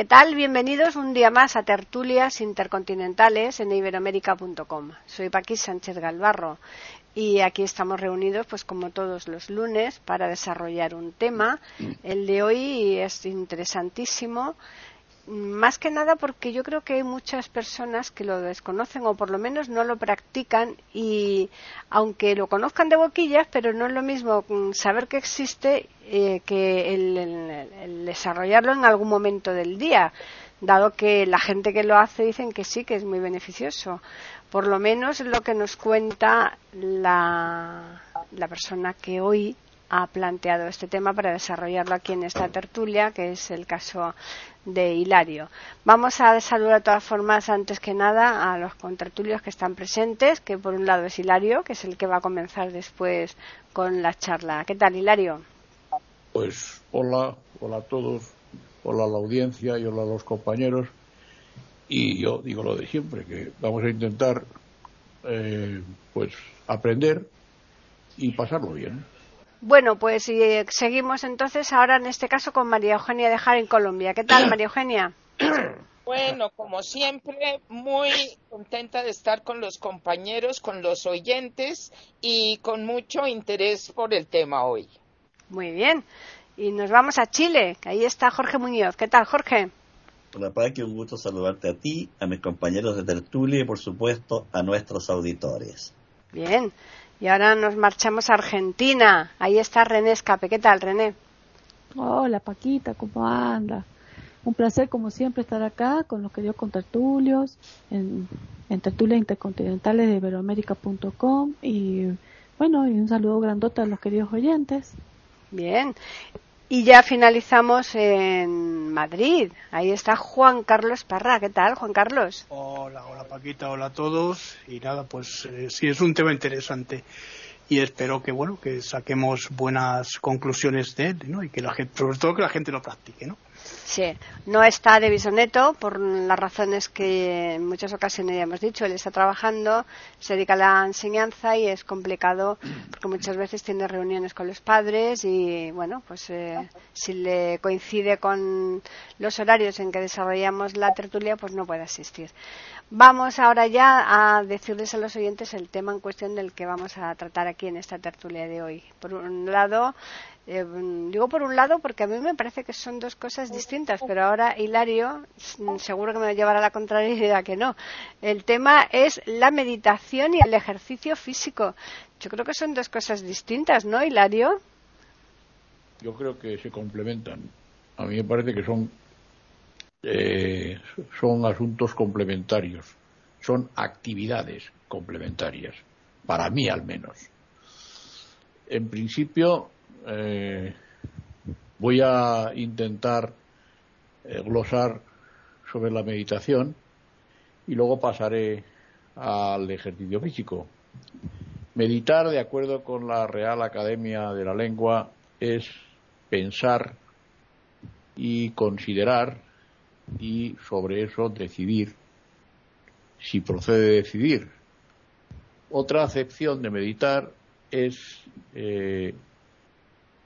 ¿Qué tal? Bienvenidos un día más a Tertulias Intercontinentales en iberoamérica.com. Soy Paqui Sánchez Galvarro y aquí estamos reunidos, pues como todos los lunes, para desarrollar un tema. El de hoy es interesantísimo más que nada porque yo creo que hay muchas personas que lo desconocen o por lo menos no lo practican y aunque lo conozcan de boquillas, pero no es lo mismo saber que existe eh, que el, desarrollarlo en algún momento del día, dado que la gente que lo hace dicen que sí, que es muy beneficioso. Por lo menos lo que nos cuenta la, la persona que hoy ha planteado este tema para desarrollarlo aquí en esta tertulia, que es el caso de Hilario. Vamos a saludar de todas formas, antes que nada, a los contertulios que están presentes, que por un lado es Hilario, que es el que va a comenzar después con la charla. ¿Qué tal, Hilario? Pues hola, hola a todos, hola a la audiencia y hola a los compañeros. Y yo digo lo de siempre, que vamos a intentar eh, pues aprender y pasarlo bien. Bueno, pues eh, seguimos entonces ahora en este caso con María Eugenia de Jara en Colombia. ¿Qué tal, María Eugenia? Bueno, como siempre, muy contenta de estar con los compañeros, con los oyentes y con mucho interés por el tema hoy. Muy bien. Y nos vamos a Chile. Ahí está Jorge Muñoz. ¿Qué tal, Jorge? Hola, que un gusto saludarte a ti, a mis compañeros de tertulia y, por supuesto, a nuestros auditores. Bien. Y ahora nos marchamos a Argentina. Ahí está René Escape. ¿Qué tal, René? Hola, Paquita, ¿cómo anda? Un placer, como siempre, estar acá con los queridos contertulios, en, en tertulias intercontinentales de iberoamérica.com y, bueno, y un saludo grandote a los queridos oyentes. Bien. Y ya finalizamos en Madrid. Ahí está Juan Carlos Parra. ¿Qué tal, Juan Carlos? Hola, hola Paquita, hola a todos. Y nada, pues eh, sí, es un tema interesante. Y espero que, bueno, que saquemos buenas conclusiones de él, ¿no? Y que la gente, sobre todo que la gente lo practique, ¿no? Sí, no está de bisoneto por las razones que en muchas ocasiones ya hemos dicho. Él está trabajando, se dedica a la enseñanza y es complicado porque muchas veces tiene reuniones con los padres y, bueno, pues eh, si le coincide con los horarios en que desarrollamos la tertulia, pues no puede asistir. Vamos ahora ya a decirles a los oyentes el tema en cuestión del que vamos a tratar aquí en esta tertulia de hoy. Por un lado, eh, digo por un lado porque a mí me parece que son dos cosas distintas, pero ahora Hilario mm, seguro que me llevará a la contrariedad que no. El tema es la meditación y el ejercicio físico. Yo creo que son dos cosas distintas, ¿no, Hilario? Yo creo que se complementan. A mí me parece que son eh, son asuntos complementarios, son actividades complementarias, para mí al menos. En principio, eh, voy a intentar eh, glosar sobre la meditación y luego pasaré al ejercicio físico. Meditar, de acuerdo con la Real Academia de la Lengua, es pensar y considerar y sobre eso decidir si procede decidir. Otra acepción de meditar es eh,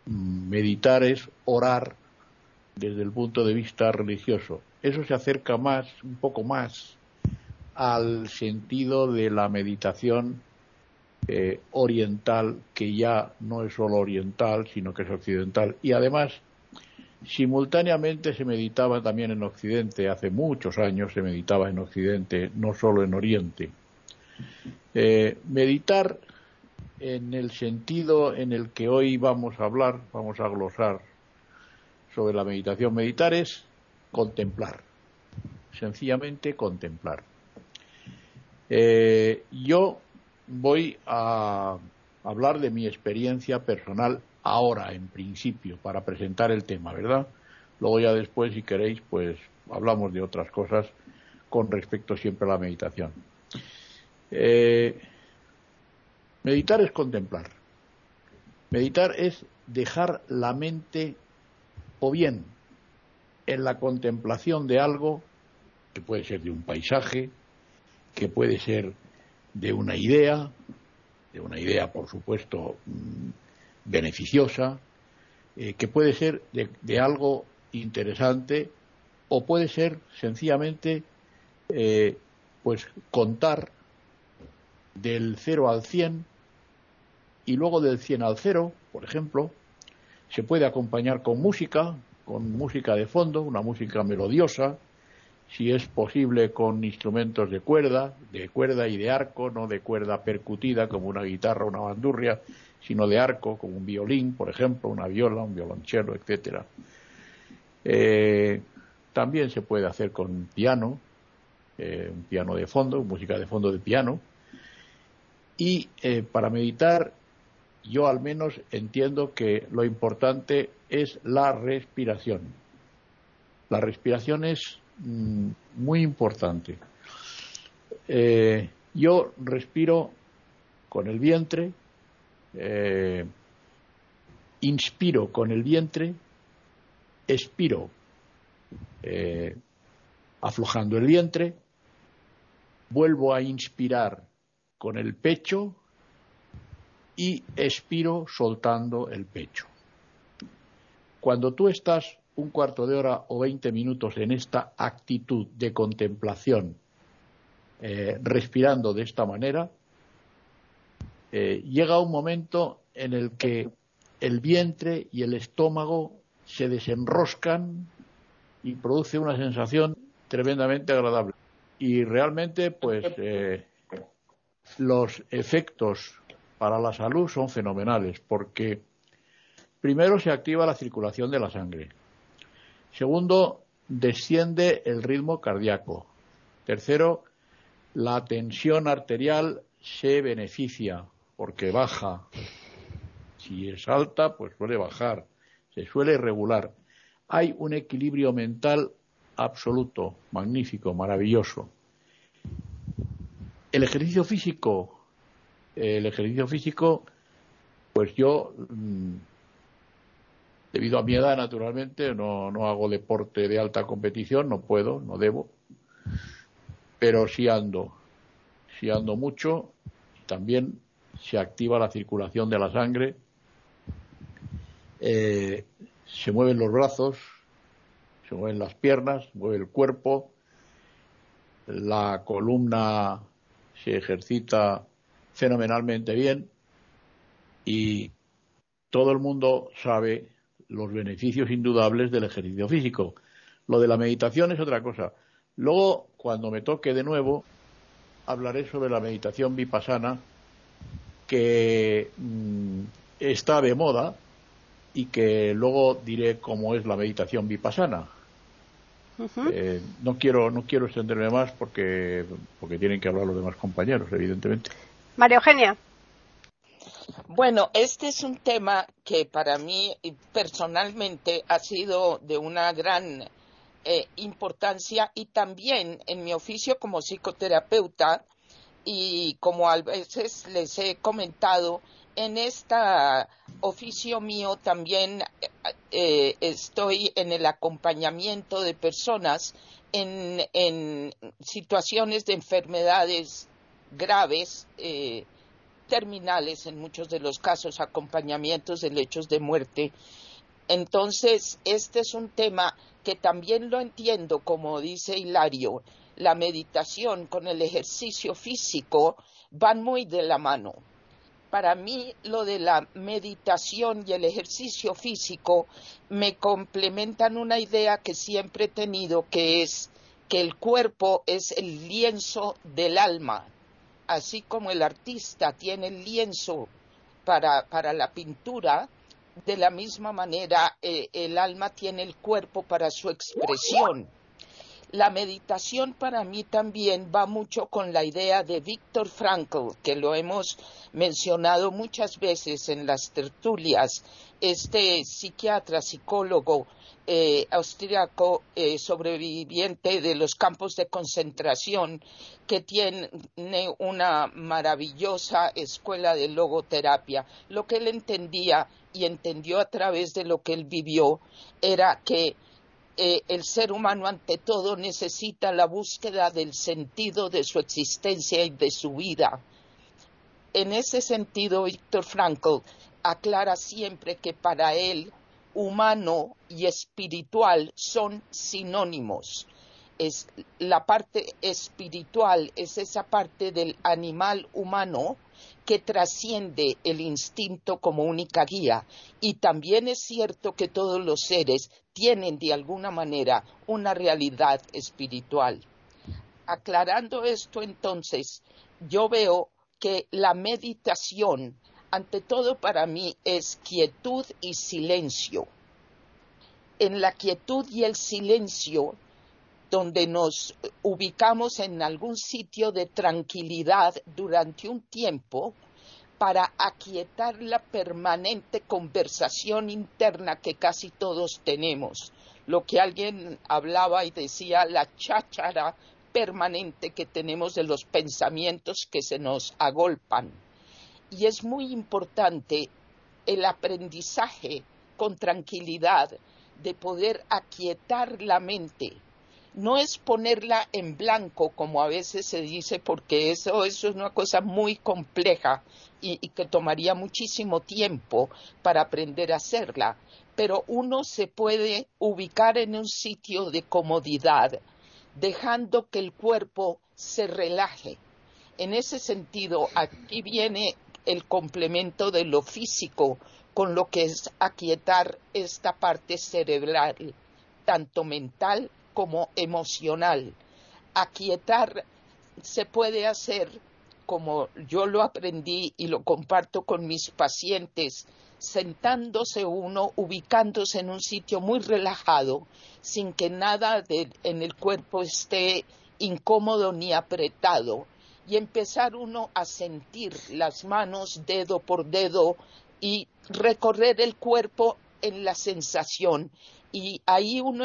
meditar es orar desde el punto de vista religioso. Eso se acerca más, un poco más, al sentido de la meditación eh, oriental, que ya no es solo oriental, sino que es occidental. Y además, simultáneamente se meditaba también en Occidente, hace muchos años se meditaba en Occidente, no solo en Oriente. Eh, meditar en el sentido en el que hoy vamos a hablar, vamos a glosar sobre la meditación. Meditar es contemplar, sencillamente contemplar. Eh, yo voy a hablar de mi experiencia personal ahora, en principio, para presentar el tema, ¿verdad? Luego ya después, si queréis, pues hablamos de otras cosas con respecto siempre a la meditación. Eh, meditar es contemplar. Meditar es dejar la mente o bien en la contemplación de algo, que puede ser de un paisaje, que puede ser de una idea, de una idea, por supuesto, mm, beneficiosa, eh, que puede ser de, algo interesante o puede ser sencillamente eh, pues contar del 0 al 100 y luego del 100 al 0, por ejemplo, se puede acompañar con música, con música de fondo, una música melodiosa, si es posible con instrumentos de cuerda, de cuerda y de arco, no de cuerda percutida como una guitarra o una bandurria, sino de arco, como un violín, por ejemplo, una viola, un violonchelo, etcétera. Eh, también se puede hacer con piano, eh, un piano de fondo, música de fondo de piano. Y eh, para meditar, yo al menos entiendo que lo importante es la respiración. La respiración es mm, muy importante. yo respiro con el vientre, eh, inspiro con el vientre, expiro eh, aflojando el vientre, vuelvo a inspirar con el pecho y expiro soltando el pecho. Cuando tú estás un cuarto de hora o veinte minutos en esta actitud de contemplación, eh, respirando de esta manera, eh, llega un momento en el que el vientre y el estómago se desenroscan y produce una sensación tremendamente agradable. Y realmente, pues, eh, los efectos para la salud son fenomenales, porque primero se activa la circulación de la sangre. Segundo, desciende el ritmo cardíaco. Tercero, la tensión arterial se beneficia porque baja. Si es alta, pues suele bajar, se suele regular. Hay un equilibrio mental absoluto, magnífico, maravilloso. El ejercicio físico, el ejercicio físico, pues yo, mm, debido a mi edad, naturalmente, no, no hago deporte de alta competición, no puedo, no debo, pero sí ando, sí ando mucho, también se activa la circulación de la sangre, eh, se mueven los brazos, se mueven las piernas, mueve el cuerpo, la columna se ejercita fenomenalmente bien y todo el mundo sabe los beneficios indudables del ejercicio físico. Lo de la meditación es otra cosa. Luego, cuando me toque de nuevo, hablaré sobre la meditación vipassana que mm, está de moda y que luego diré cómo es la meditación vipassana. Eh, no quiero no quiero extenderme más porque porque tienen que hablar los demás compañeros, evidentemente. María Eugenia. Bueno, este es un tema que para mí personalmente ha sido de una gran eh, importancia y también en mi oficio como psicoterapeuta y como a veces les he comentado, en este oficio mío también eh, estoy en el acompañamiento de personas en, situaciones de enfermedades graves, eh, terminales en muchos de los casos, acompañamientos de lechos de muerte. Entonces, este es un tema que también lo entiendo, como dice Hilario, la meditación con el ejercicio físico van muy de la mano. Para mí lo de la meditación y el ejercicio físico me complementan una idea que siempre he tenido, que es que el cuerpo es el lienzo del alma, así como el artista tiene el lienzo para, la pintura, de la misma manera eh, el alma tiene el cuerpo para su expresión la meditación para mí también va mucho con la idea de Viktor Frankl, que lo hemos mencionado muchas veces en las tertulias, este psiquiatra, psicólogo eh, austriaco eh, sobreviviente de los campos de concentración que tiene una maravillosa escuela de logoterapia. Lo que él entendía y entendió a través de lo que él vivió era que eh, el ser humano ante todo necesita la búsqueda del sentido de su existencia y de su vida. En ese sentido, Víctor Frankl aclara siempre que para él humano y espiritual son sinónimos. Es la parte espiritual es esa parte del animal humano que trasciende el instinto como única guía. Y también es cierto que todos los seres tienen de alguna manera una realidad espiritual. Aclarando esto entonces, yo veo que la meditación, ante todo para mí, es quietud y silencio. En la quietud y el silencio donde nos ubicamos en algún sitio de tranquilidad durante un tiempo para aquietar la permanente conversación interna que casi todos tenemos. Lo que alguien hablaba y decía, la cháchara permanente que tenemos de los pensamientos que se nos agolpan. Y es muy importante el aprendizaje con tranquilidad de poder aquietar la mente no es ponerla en blanco, como a veces se dice, porque eso, es una cosa muy compleja y, y, que tomaría muchísimo tiempo para aprender a hacerla. Pero uno se puede ubicar en un sitio de comodidad, dejando que el cuerpo se relaje. En ese sentido, aquí viene el complemento de lo físico con lo que es aquietar esta parte cerebral, tanto mental como emocional. Aquietar se puede hacer como yo lo aprendí y lo comparto con mis pacientes, sentándose uno, ubicándose en un sitio muy relajado, sin que nada en el cuerpo esté incómodo ni apretado, y empezar uno a sentir las manos dedo por dedo y recorrer el cuerpo en la sensación. Y ahí uno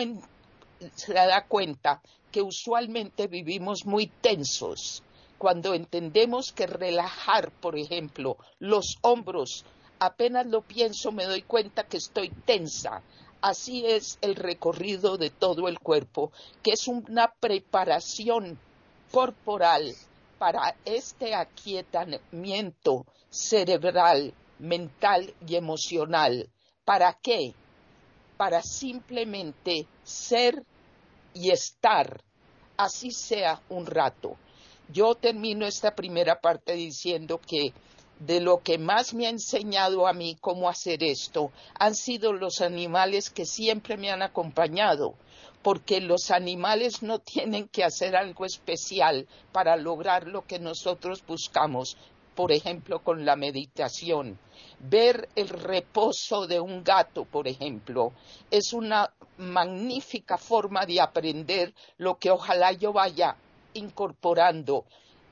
se da cuenta que usualmente vivimos muy tensos cuando entendemos que relajar, por ejemplo, los hombros, apenas lo pienso me doy cuenta que estoy tensa. Así es el recorrido de todo el cuerpo, que es una preparación corporal para este aquietamiento cerebral, mental y emocional. ¿Para qué? Para simplemente ser y estar, así sea un rato. Yo termino esta primera parte diciendo que de lo que más me ha enseñado a mí cómo hacer esto han sido los animales que siempre me han acompañado, porque los animales no tienen que hacer algo especial para lograr lo que nosotros buscamos, por ejemplo, con la meditación. Ver el reposo de un gato, por ejemplo, es una magnífica forma de aprender lo que ojalá yo vaya incorporando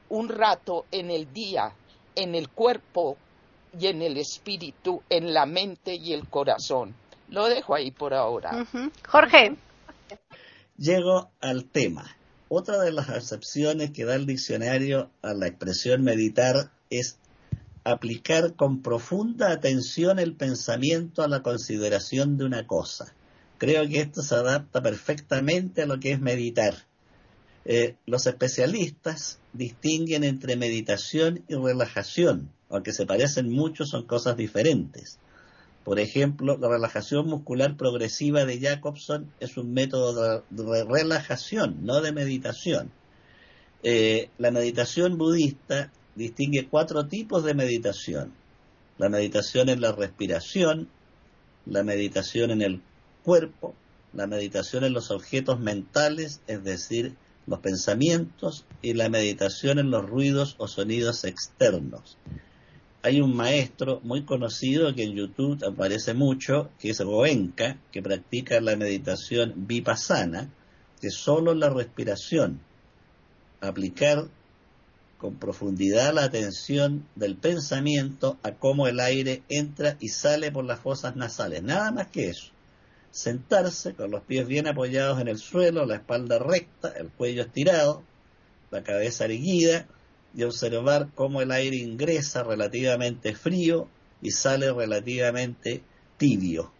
un rato en el día, en el cuerpo y en el espíritu, en la mente y el corazón. Lo dejo ahí por ahora. Jorge. Llego al tema. Otra de las acepciones que da el diccionario a la expresión meditar es aplicar con profunda atención el pensamiento a la consideración de una cosa. Creo que esto se adapta perfectamente a lo que es meditar. Eh, los especialistas distinguen entre meditación y relajación, aunque se parecen mucho, son cosas diferentes. Por ejemplo, la relajación muscular progresiva de Jacobson es un método de, relajación, no de meditación. Eh, la meditación budista distingue cuatro tipos de meditación. La meditación en la respiración, la meditación en el cuerpo, la meditación en los objetos mentales, es decir, los pensamientos, y la meditación en los ruidos o sonidos externos. Hay un maestro muy conocido que en YouTube aparece mucho, que es Goenka, que practica la meditación vipassana, que solo la respiración, aplicar con profundidad la atención del pensamiento a cómo el aire entra y sale por las fosas nasales. Nada más que eso. Sentarse con los pies bien apoyados en el suelo, la espalda recta, el cuello estirado, la cabeza erguida y observar cómo el aire ingresa relativamente frío y sale relativamente tibio.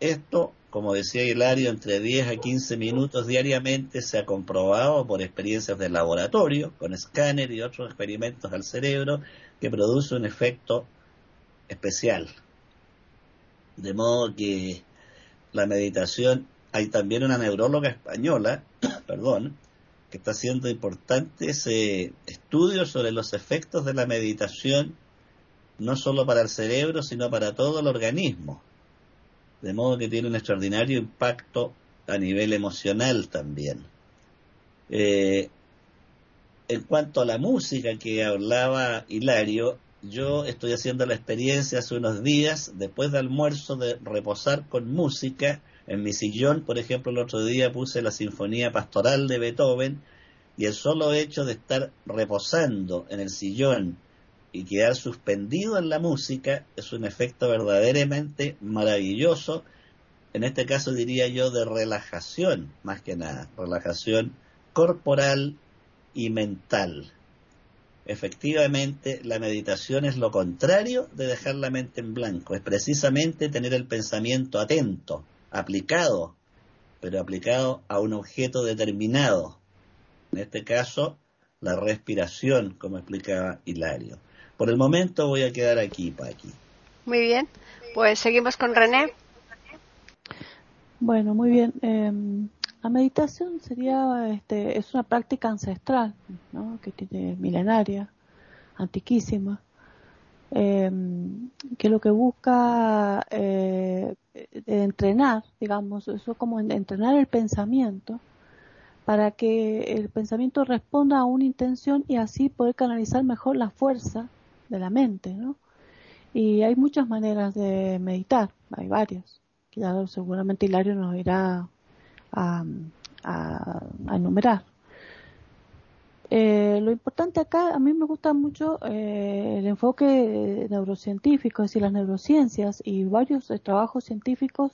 Esto como decía Hilario, entre 10 a 15 minutos diariamente se ha comprobado por experiencias de laboratorio, con escáner y otros experimentos al cerebro, que produce un efecto especial. De modo que la meditación, hay también una neuróloga española, perdón, que está haciendo importantes estudios sobre los efectos de la meditación, no solo para el cerebro, sino para todo el organismo de modo que tiene un extraordinario impacto a nivel emocional también. Eh, en cuanto a la música que hablaba Hilario, yo estoy haciendo la experiencia hace unos días, después de almuerzo, de reposar con música. En mi sillón, por ejemplo, el otro día puse la Sinfonía Pastoral de Beethoven y el solo hecho de estar reposando en el sillón y quedar suspendido en la música es un efecto verdaderamente maravilloso. En este caso diría yo de relajación, más que nada, relajación corporal y mental. Efectivamente, la meditación es lo contrario de dejar la mente en blanco, es precisamente tener el pensamiento atento, aplicado, pero aplicado a un objeto determinado. En este caso, la respiración, como explicaba Hilario. Por el momento voy a quedar aquí, Paqui. Muy bien, pues seguimos con René. Bueno, muy bien. Em, la meditación sería, este, es una práctica ancestral, ¿no? que tiene milenaria, antiquísima, em, que lo que busca eh, entrenar, digamos, eso como entrenar el pensamiento para que el pensamiento responda a una intención y así poder canalizar mejor la fuerza de la mente, ¿no? Y hay muchas maneras de meditar, hay varias. Seguramente Hilario nos irá a, enumerar. Eh, lo importante acá, a mí me gusta mucho eh, el enfoque neurocientífico, es decir, las neurociencias y varios eh, trabajos científicos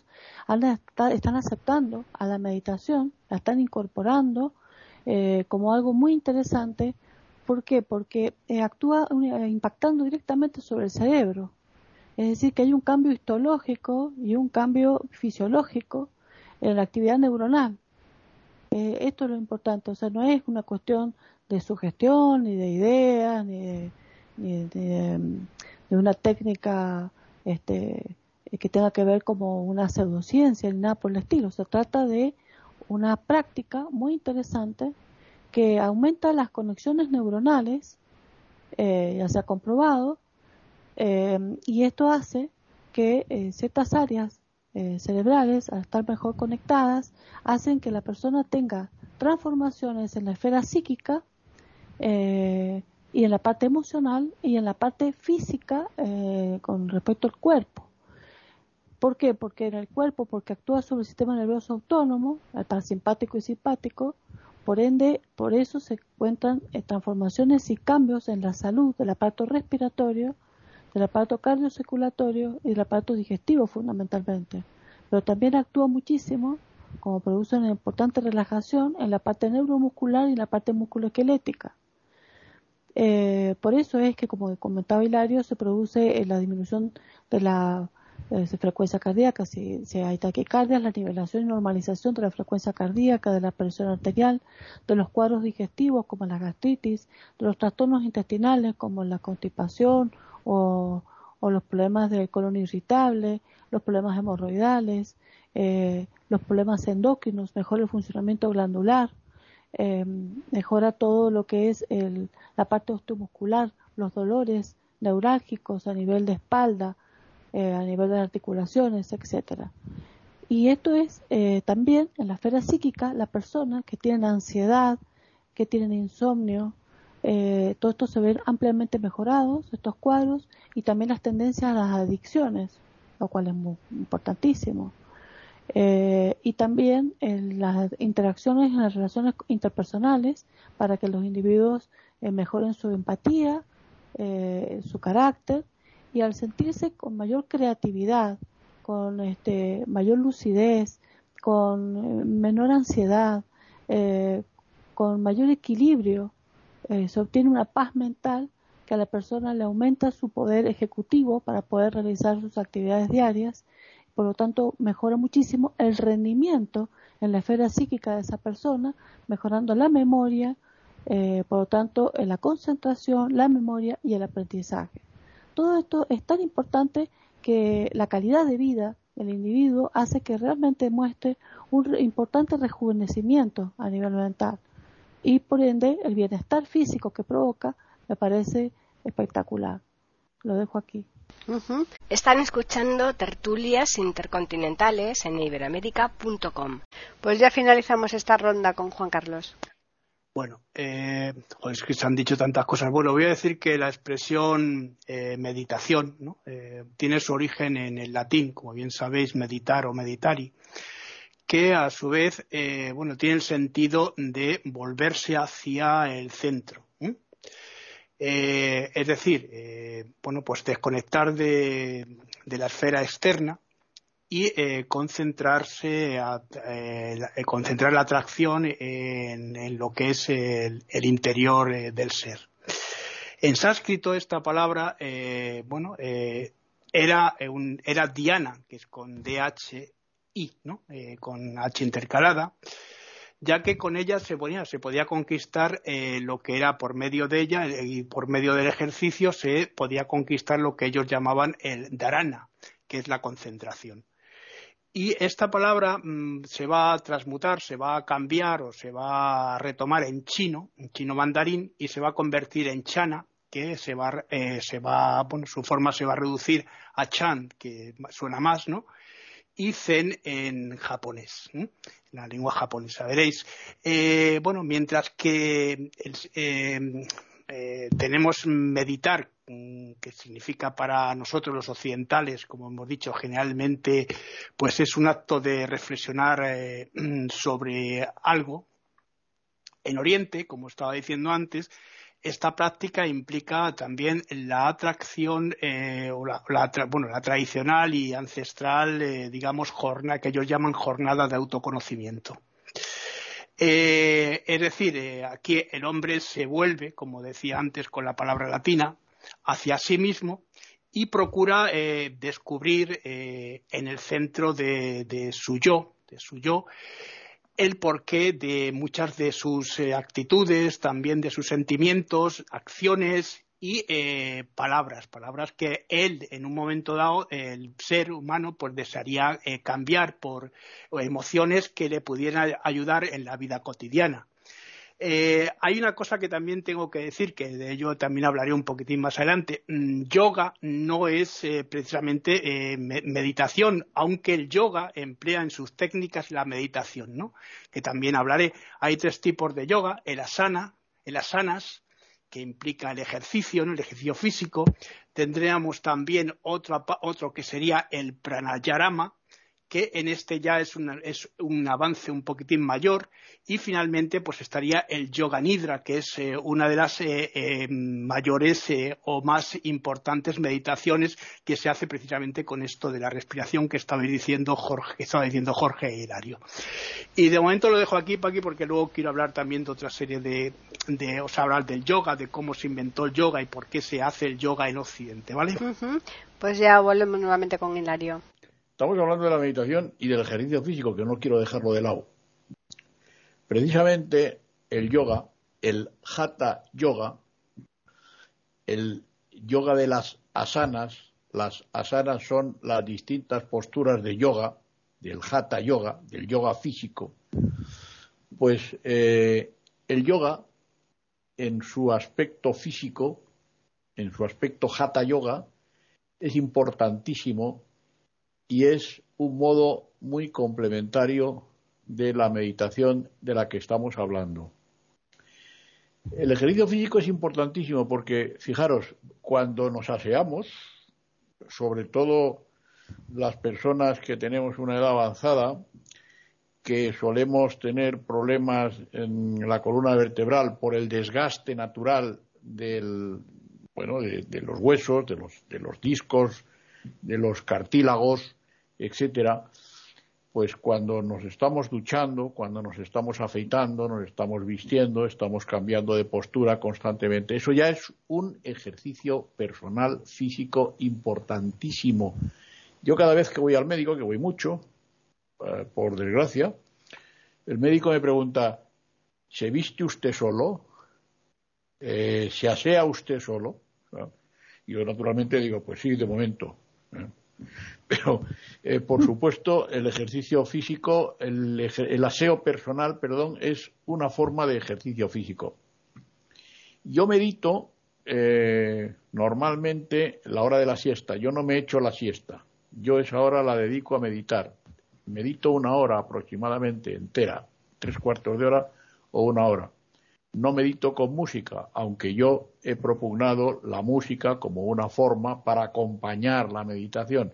están aceptando a la meditación, la están incorporando como algo muy interesante ¿Por qué? Porque eh, actúa eh, impactando directamente sobre el cerebro. Es decir, que hay un cambio histológico y un cambio fisiológico en la actividad neuronal. Eh, esto es lo importante, o sea, no es una cuestión de sugestión, ni de ideas, ni de, una técnica este, que tenga que ver como una pseudociencia, ni nada por el estilo. Se trata de una práctica muy interesante que aumenta las conexiones neuronales, eh, ya se ha comprobado, eh, y esto hace que eh, ciertas áreas cerebrales, al estar mejor conectadas, hacen que la persona tenga transformaciones en la esfera psíquica y en la parte emocional y en la parte física con respecto al cuerpo. ¿Por qué? Porque en el cuerpo, porque actúa sobre el sistema nervioso autónomo, el parasimpático y simpático, por ende, por eso se encuentran eh, transformaciones y cambios en la salud del aparato respiratorio, del aparato cardiocirculatorio y del aparato digestivo fundamentalmente. Pero también actúa muchísimo como produce una importante relajación en la parte neuromuscular y en la parte musculoesquelética. Eh, por eso es que, como comentaba Hilario, se produce eh, la disminución de la de frecuencia cardíaca, si, hay taquicardia, la nivelación y normalización de la frecuencia cardíaca, de la presión arterial, de los cuadros digestivos como la gastritis, de los trastornos intestinales como la constipación o, los problemas de colon irritable, los problemas hemorroidales, eh, los problemas endocrinos, mejora el funcionamiento glandular, eh, mejora todo lo que es la parte osteomuscular, los dolores neurálgicos a nivel de espalda, eh, a nivel de articulaciones, etcétera. Y esto es eh, también en la esfera psíquica, la persona que tiene ansiedad, que tiene insomnio, eh, todo esto se ven ampliamente mejorados, estos cuadros, y también las tendencias a las adicciones, lo cual es muy importantísimo. eh, y también en las interacciones en las relaciones interpersonales para que los individuos eh, mejoren su empatía, eh, su carácter y al sentirse con mayor creatividad, con este, mayor lucidez, con menor ansiedad, con mayor equilibrio, se obtiene una paz mental que a la persona le aumenta su poder ejecutivo para poder realizar sus actividades diarias por lo tanto mejora muchísimo el rendimiento en la esfera psíquica de esa persona, mejorando la memoria, eh, por lo tanto la concentración, la memoria y el aprendizaje. Todo esto es tan importante que la calidad de vida del individuo hace que realmente muestre un importante rejuvenecimiento a nivel mental y por ende el bienestar físico que provoca me parece espectacular. Lo dejo aquí. Están escuchando tertulias intercontinentales en iberoamérica.com. Pues ya finalizamos esta ronda con Juan Carlos. Bueno, eh, es que se han dicho tantas cosas. Bueno, voy a decir que la expresión eh, meditación eh, tiene su origen en el latín, como bien sabéis, meditar o meditari, que a su vez, eh, bueno, tiene el sentido de volverse hacia el centro. Es decir, bueno, pues desconectar de, la esfera externa y eh, concentrarse, concentrar la atracción en, lo que es el, interior del ser. En sánscrito esta palabra, bueno, era, era Diana, que es con DHI, ¿no? con H intercalada ya que con ella se podía, se podía conquistar eh, lo que era por medio de ella eh, y por medio del ejercicio se podía conquistar lo que ellos llamaban el dharana, que es la concentración. Y esta palabra mm, se va a transmutar, se va a cambiar o se va a retomar en chino, en chino mandarín, y se va a convertir en chana, que se va, eh, se va, bueno, su forma se va a reducir a chan, que suena más, ¿no? y zen en japonés, la lengua japonesa. Veréis, eh, bueno, mientras que eh, eh, tenemos meditar, que significa para nosotros los occidentales, como hemos dicho, generalmente, pues es un acto de reflexionar sobre algo. En Oriente, como estaba diciendo antes, esta práctica implica también la atracción eh, o la, bueno, la tradicional y ancestral, eh, digamos, jornada que ellos llaman jornada de autoconocimiento. Eh, es decir, aquí el hombre se vuelve, como decía antes con la palabra latina, hacia sí mismo y procura descubrir en el centro de, de, su yo, de su yo, el porqué de muchas de sus eh, actitudes, también de sus sentimientos, acciones y eh, palabras, palabras que él en un momento dado, el ser humano, pues desearía eh, cambiar por emociones que le pudieran ayudar en la vida cotidiana. Eh, hay una cosa que también tengo que decir, que de ello también hablaré un poquitín más adelante. Mm, yoga no es eh, precisamente eh, meditación, aunque el yoga emplea en sus técnicas la meditación, ¿no? Que también hablaré. Hay tres tipos de yoga, el asana, el asanas, que implica el ejercicio, el ejercicio físico. Tendríamos también otro, otro que sería el pranayama, que en este ya es, un avance un poquitín mayor y finalmente pues estaría el yoga nidra que es eh, una de las eh, eh, mayores o más importantes meditaciones que se hace precisamente con esto de la respiración que estaba diciendo Jorge, que estaba diciendo Jorge Hilario. Y de momento lo dejo aquí, aquí porque luego quiero hablar también de otra serie de, de o sea, hablar del yoga, de cómo se inventó el yoga y por qué se hace el yoga en Occidente, ¿vale? Pues ya volvemos nuevamente con Hilario. Estamos hablando de la meditación y del ejercicio físico, que no quiero dejarlo de lado. Precisamente el yoga, el hatha yoga, el yoga de las asanas, las asanas son las distintas posturas de yoga, del hatha yoga, del yoga físico, pues eh, el yoga en su aspecto físico, en su aspecto hatha yoga, es importantísimo y es un modo muy complementario de la meditación de la que estamos hablando. El ejercicio físico es importantísimo porque, fijaros, cuando nos aseamos, sobre todo las personas que tenemos una edad avanzada, que solemos tener problemas en la columna vertebral por el desgaste natural del, bueno, de, los huesos, de los, de los discos, de los cartílagos, etcétera, pues cuando nos estamos duchando, cuando nos estamos afeitando, nos estamos vistiendo, estamos cambiando de postura constantemente, eso ya es un ejercicio personal físico importantísimo. Yo cada vez que voy al médico, que voy mucho, eh, por desgracia, el médico me pregunta, ¿se viste usted solo? Eh, ¿Se asea usted solo? Y yo naturalmente digo, pues sí, de momento. Pero, eh, por supuesto, el ejercicio físico, el, aseo personal, perdón, es una forma de ejercicio físico. Yo medito eh, normalmente la hora de la siesta. Yo no me echo la siesta. Yo esa hora la dedico a meditar. Medito una hora aproximadamente entera, tres cuartos de hora o una hora. No medito con música, aunque yo he propugnado la música como una forma para acompañar la meditación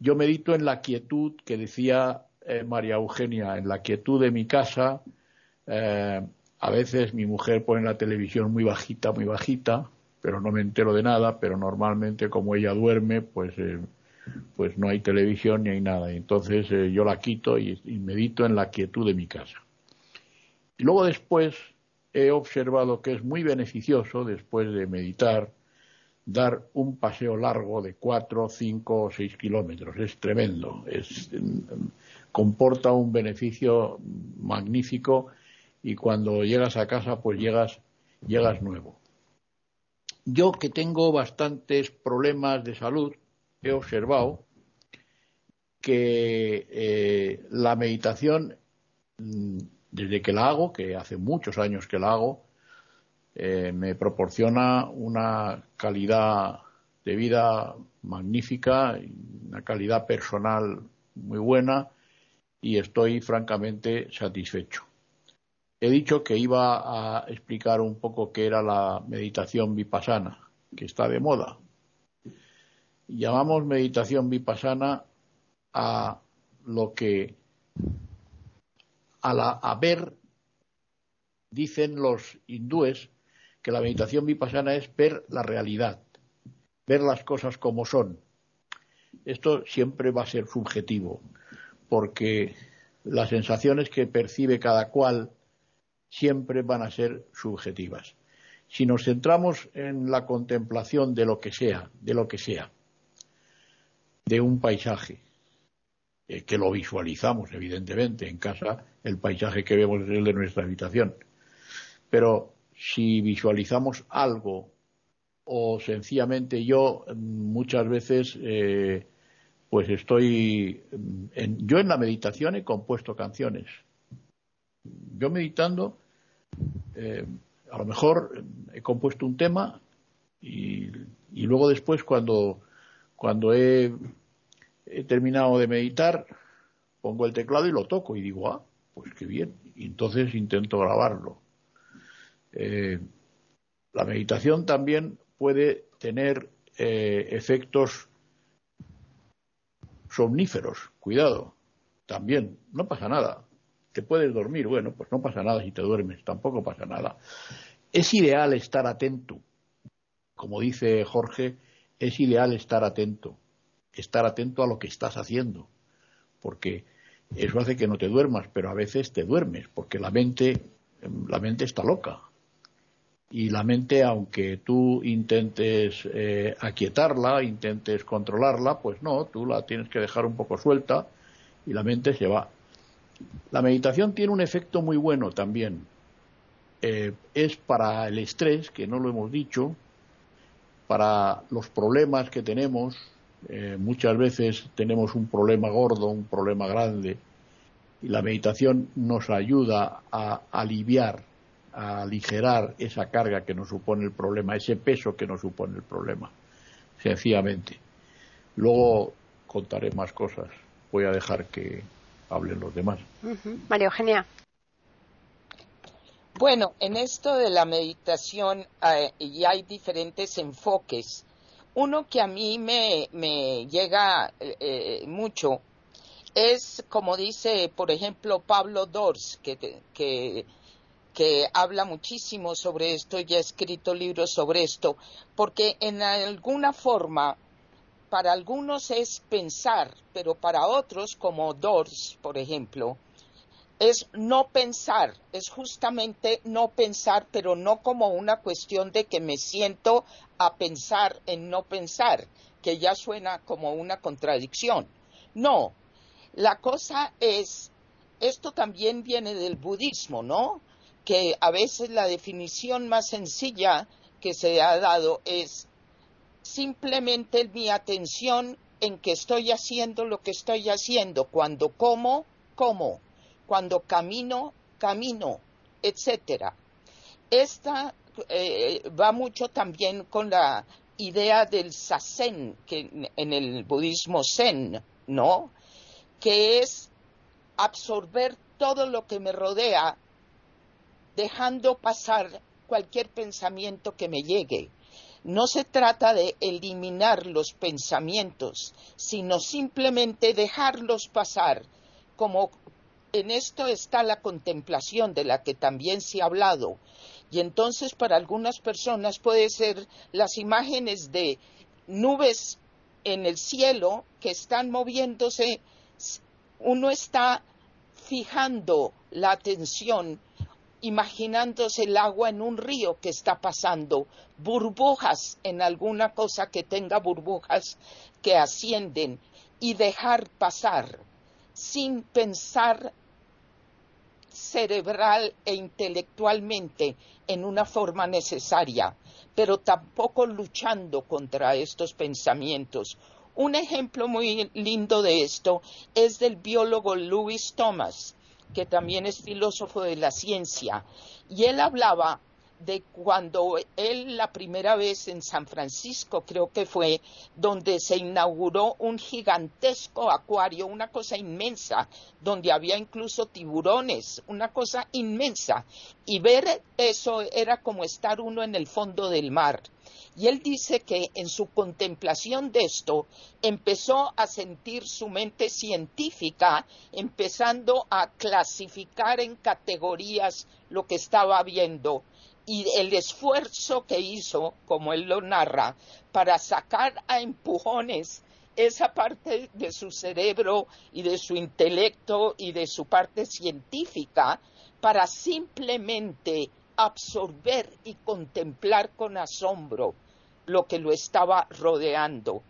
yo medito en la quietud que decía eh, María Eugenia, en la quietud de mi casa. Eh, a veces mi mujer pone la televisión muy bajita, muy bajita, pero no me entero de nada, pero normalmente como ella duerme, pues, eh, pues no hay televisión ni hay nada. Entonces yo la quito y, y medito en la quietud de mi casa. Y luego después he observado que es muy beneficioso, después de meditar, dar un paseo largo de cuatro, cinco o seis kilómetros. Es tremendo. Es, comporta un beneficio magnífico y cuando llegas a casa pues llegas, llegas nuevo. Yo que tengo bastantes problemas de salud, he observado que eh, la meditación, mm, desde que la hago, que hace muchos años que la hago, eh, me proporciona una calidad de vida magnífica, una calidad personal muy buena y estoy francamente satisfecho. He dicho que iba a explicar un poco qué era la meditación vipassana, que está de moda. Llamamos meditación vipassana a lo que a, la, ver, dicen los hindúes, que la meditación vipassana es ver la realidad, ver las cosas como son. Esto siempre va a ser subjetivo, porque las sensaciones que percibe cada cual siempre van a ser subjetivas. Si nos centramos en la contemplación de lo que sea, de lo que sea, de un paisaje, eh, que lo visualizamos evidentemente en casa, el paisaje que vemos es el de nuestra habitación, pero si visualizamos algo o sencillamente yo mm, muchas veces eh, pues estoy mm, en, yo en la meditación he compuesto canciones. Yo meditando eh, a lo mejor he compuesto un tema y, y luego después cuando cuando he, he, terminado de meditar pongo el teclado y lo toco y digo ah pues qué bien y entonces intento grabarlo eh, la meditación también puede tener eh, efectos somníferos, cuidado, también, no pasa nada. Te puedes dormir, bueno, pues no pasa nada si te duermes, tampoco pasa nada. Es ideal estar atento, como dice Jorge, es ideal estar atento, estar atento a lo que estás haciendo, porque eso hace que no te duermas, pero a veces te duermes, porque la mente, la mente está loca, y la mente, aunque tú intentes eh, aquietarla, intentes controlarla, pues no, tú la tienes que dejar un poco suelta y la mente se va. La meditación tiene un efecto muy bueno también. Eh, es para el estrés, que no lo hemos dicho, para los problemas que tenemos. Eh, muchas veces tenemos un problema gordo, un problema grande, y la meditación nos ayuda a aliviar a aligerar esa carga que nos supone el problema, ese peso que nos supone el problema, sencillamente. Luego contaré más cosas. Voy a dejar que hablen los demás. María Eugenia. Bueno, en esto de la meditación eh, ya hay diferentes enfoques. Uno que a mí me, llega eh, mucho es, como dice, por ejemplo, Pablo Dors, que habla muchísimo sobre esto y ha escrito libros sobre esto, porque en alguna forma, para algunos es pensar, pero para otros, como Dors, por ejemplo, es no pensar, es justamente no pensar, pero no como una cuestión de que me siento a pensar en no pensar, que ya suena como una contradicción. No, la cosa es, esto también viene del budismo, ¿no? Que a veces la definición más sencilla que se ha dado es simplemente mi atención en que estoy haciendo lo que estoy haciendo, cuando como, como cuando camino, camino, etcétera. Esta eh, va mucho también con la idea del sasen, que en el budismo zen, ¿no? Que es absorber todo lo que me rodea, dejando pasar cualquier pensamiento que me llegue. No se trata de eliminar los pensamientos, sino simplemente dejarlos pasar como en esto está la contemplación de la que también se ha hablado. Y entonces para algunas personas puede ser las imágenes de nubes en el cielo que están moviéndose. Uno está fijando la atención, imaginándose el agua en un río que está pasando, burbujas en alguna cosa que tenga burbujas que ascienden y dejar pasar sin pensar cerebral e intelectualmente en una forma necesaria, pero tampoco luchando contra estos pensamientos. Un ejemplo muy lindo de esto es del biólogo Louis Thomas, que también es filósofo de la ciencia, y él hablaba de cuando él la primera vez en San Francisco, creo que fue, donde se inauguró un gigantesco acuario, una cosa inmensa, donde había incluso tiburones, una cosa inmensa. Y ver eso era como estar uno en el fondo del mar. Y él dice que en su contemplación de esto empezó a sentir su mente científica, empezando a clasificar en categorías lo que estaba viendo y el esfuerzo que hizo, como él lo narra, para sacar a empujones esa parte de su cerebro y de su intelecto y de su parte científica para simplemente absorber y contemplar con asombro lo que lo estaba rodeando.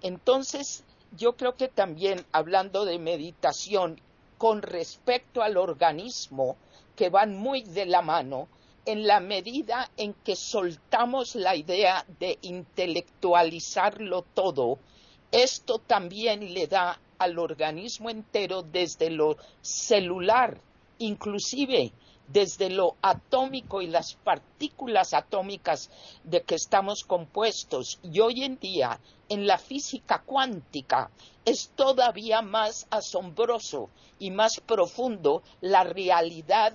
Entonces, yo creo que también hablando de meditación con respecto al organismo, que van muy de la mano, en la medida en que soltamos la idea de intelectualizarlo todo, esto también le da al organismo entero desde lo celular, inclusive desde lo atómico y las partículas atómicas de que estamos compuestos. Y hoy en día, en la física cuántica, es todavía más asombroso y más profundo la realidad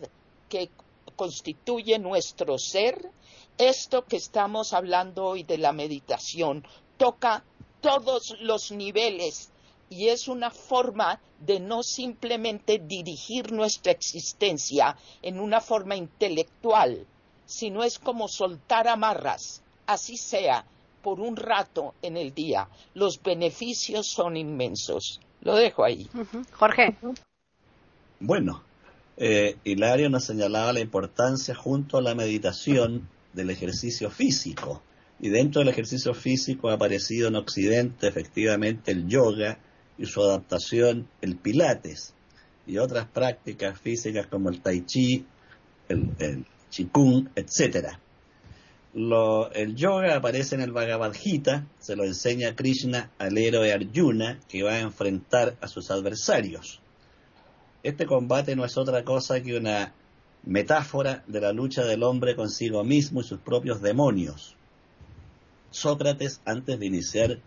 que constituye nuestro ser, esto que estamos hablando hoy de la meditación toca todos los niveles y es una forma de no simplemente dirigir nuestra existencia en una forma intelectual, sino es como soltar amarras, así sea, por un rato en el día. Los beneficios son inmensos. Lo dejo ahí. Jorge. Bueno, eh, Hilario nos señalaba la importancia junto a la meditación del ejercicio físico. Y dentro del ejercicio físico ha aparecido en Occidente efectivamente el yoga y su adaptación el pilates y otras prácticas físicas como el tai chi, el, el qigong, etc. el yoga aparece en el Bhagavad Gita, se lo enseña Krishna al héroe Arjuna que va a enfrentar a sus adversarios. Este combate no es otra cosa que una metáfora de la lucha del hombre consigo mismo y sus propios demonios. Sócrates, antes de iniciar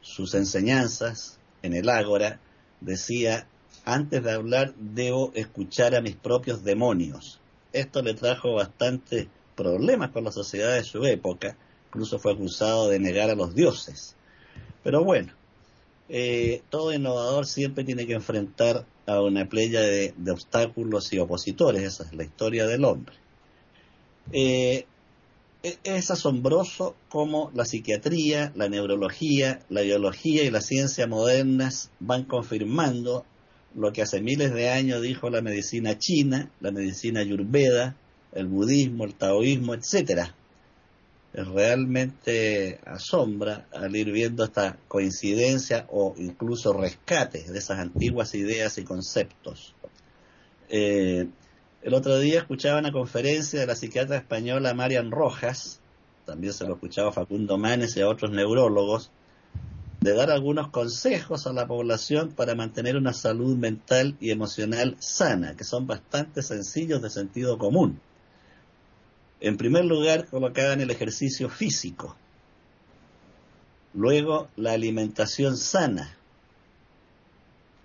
sus enseñanzas en el ágora, decía, antes de hablar debo escuchar a mis propios demonios. Esto le trajo bastante problemas con la sociedad de su época, incluso fue acusado de negar a los dioses. Pero bueno, eh, todo innovador siempre tiene que enfrentar a una playa de, obstáculos y opositores, esa es la historia del hombre. Eh, e, es asombroso cómo la psiquiatría, la neurología, la biología y la ciencia modernas van confirmando lo que hace miles de años dijo la medicina china, la medicina ayurveda, el budismo, el taoísmo, etcétera. Realmente asombra al ir viendo esta coincidencia o incluso rescate de esas antiguas ideas y conceptos. Eh, el otro día escuchaba una conferencia de la psiquiatra española Marian Rojas, también se lo escuchaba Facundo Manes y a otros neurólogos, de dar algunos consejos a la población para mantener una salud mental y emocional sana, que son bastante sencillos de sentido común. En primer lugar, colocaban el ejercicio físico. Luego, la alimentación sana.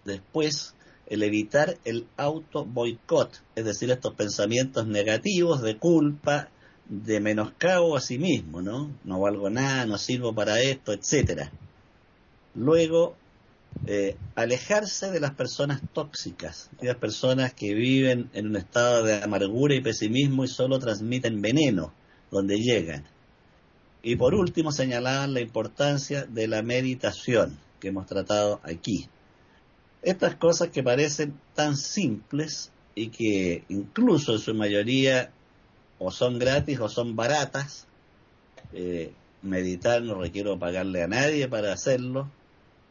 Después, el evitar el auto boicot, es decir, estos pensamientos negativos de culpa, de menoscabo a sí mismo, ¿no? No valgo nada, no sirvo para esto, etcétera. Luego, eh, alejarse de las personas tóxicas, de las personas que viven en un estado de amargura y pesimismo y solo transmiten veneno donde llegan. Y por último, señalaban la importancia de la meditación que hemos tratado aquí. Estas cosas que parecen tan simples y que incluso en su mayoría o son gratis o son baratas, eh, meditar no requiero pagarle a nadie para hacerlo,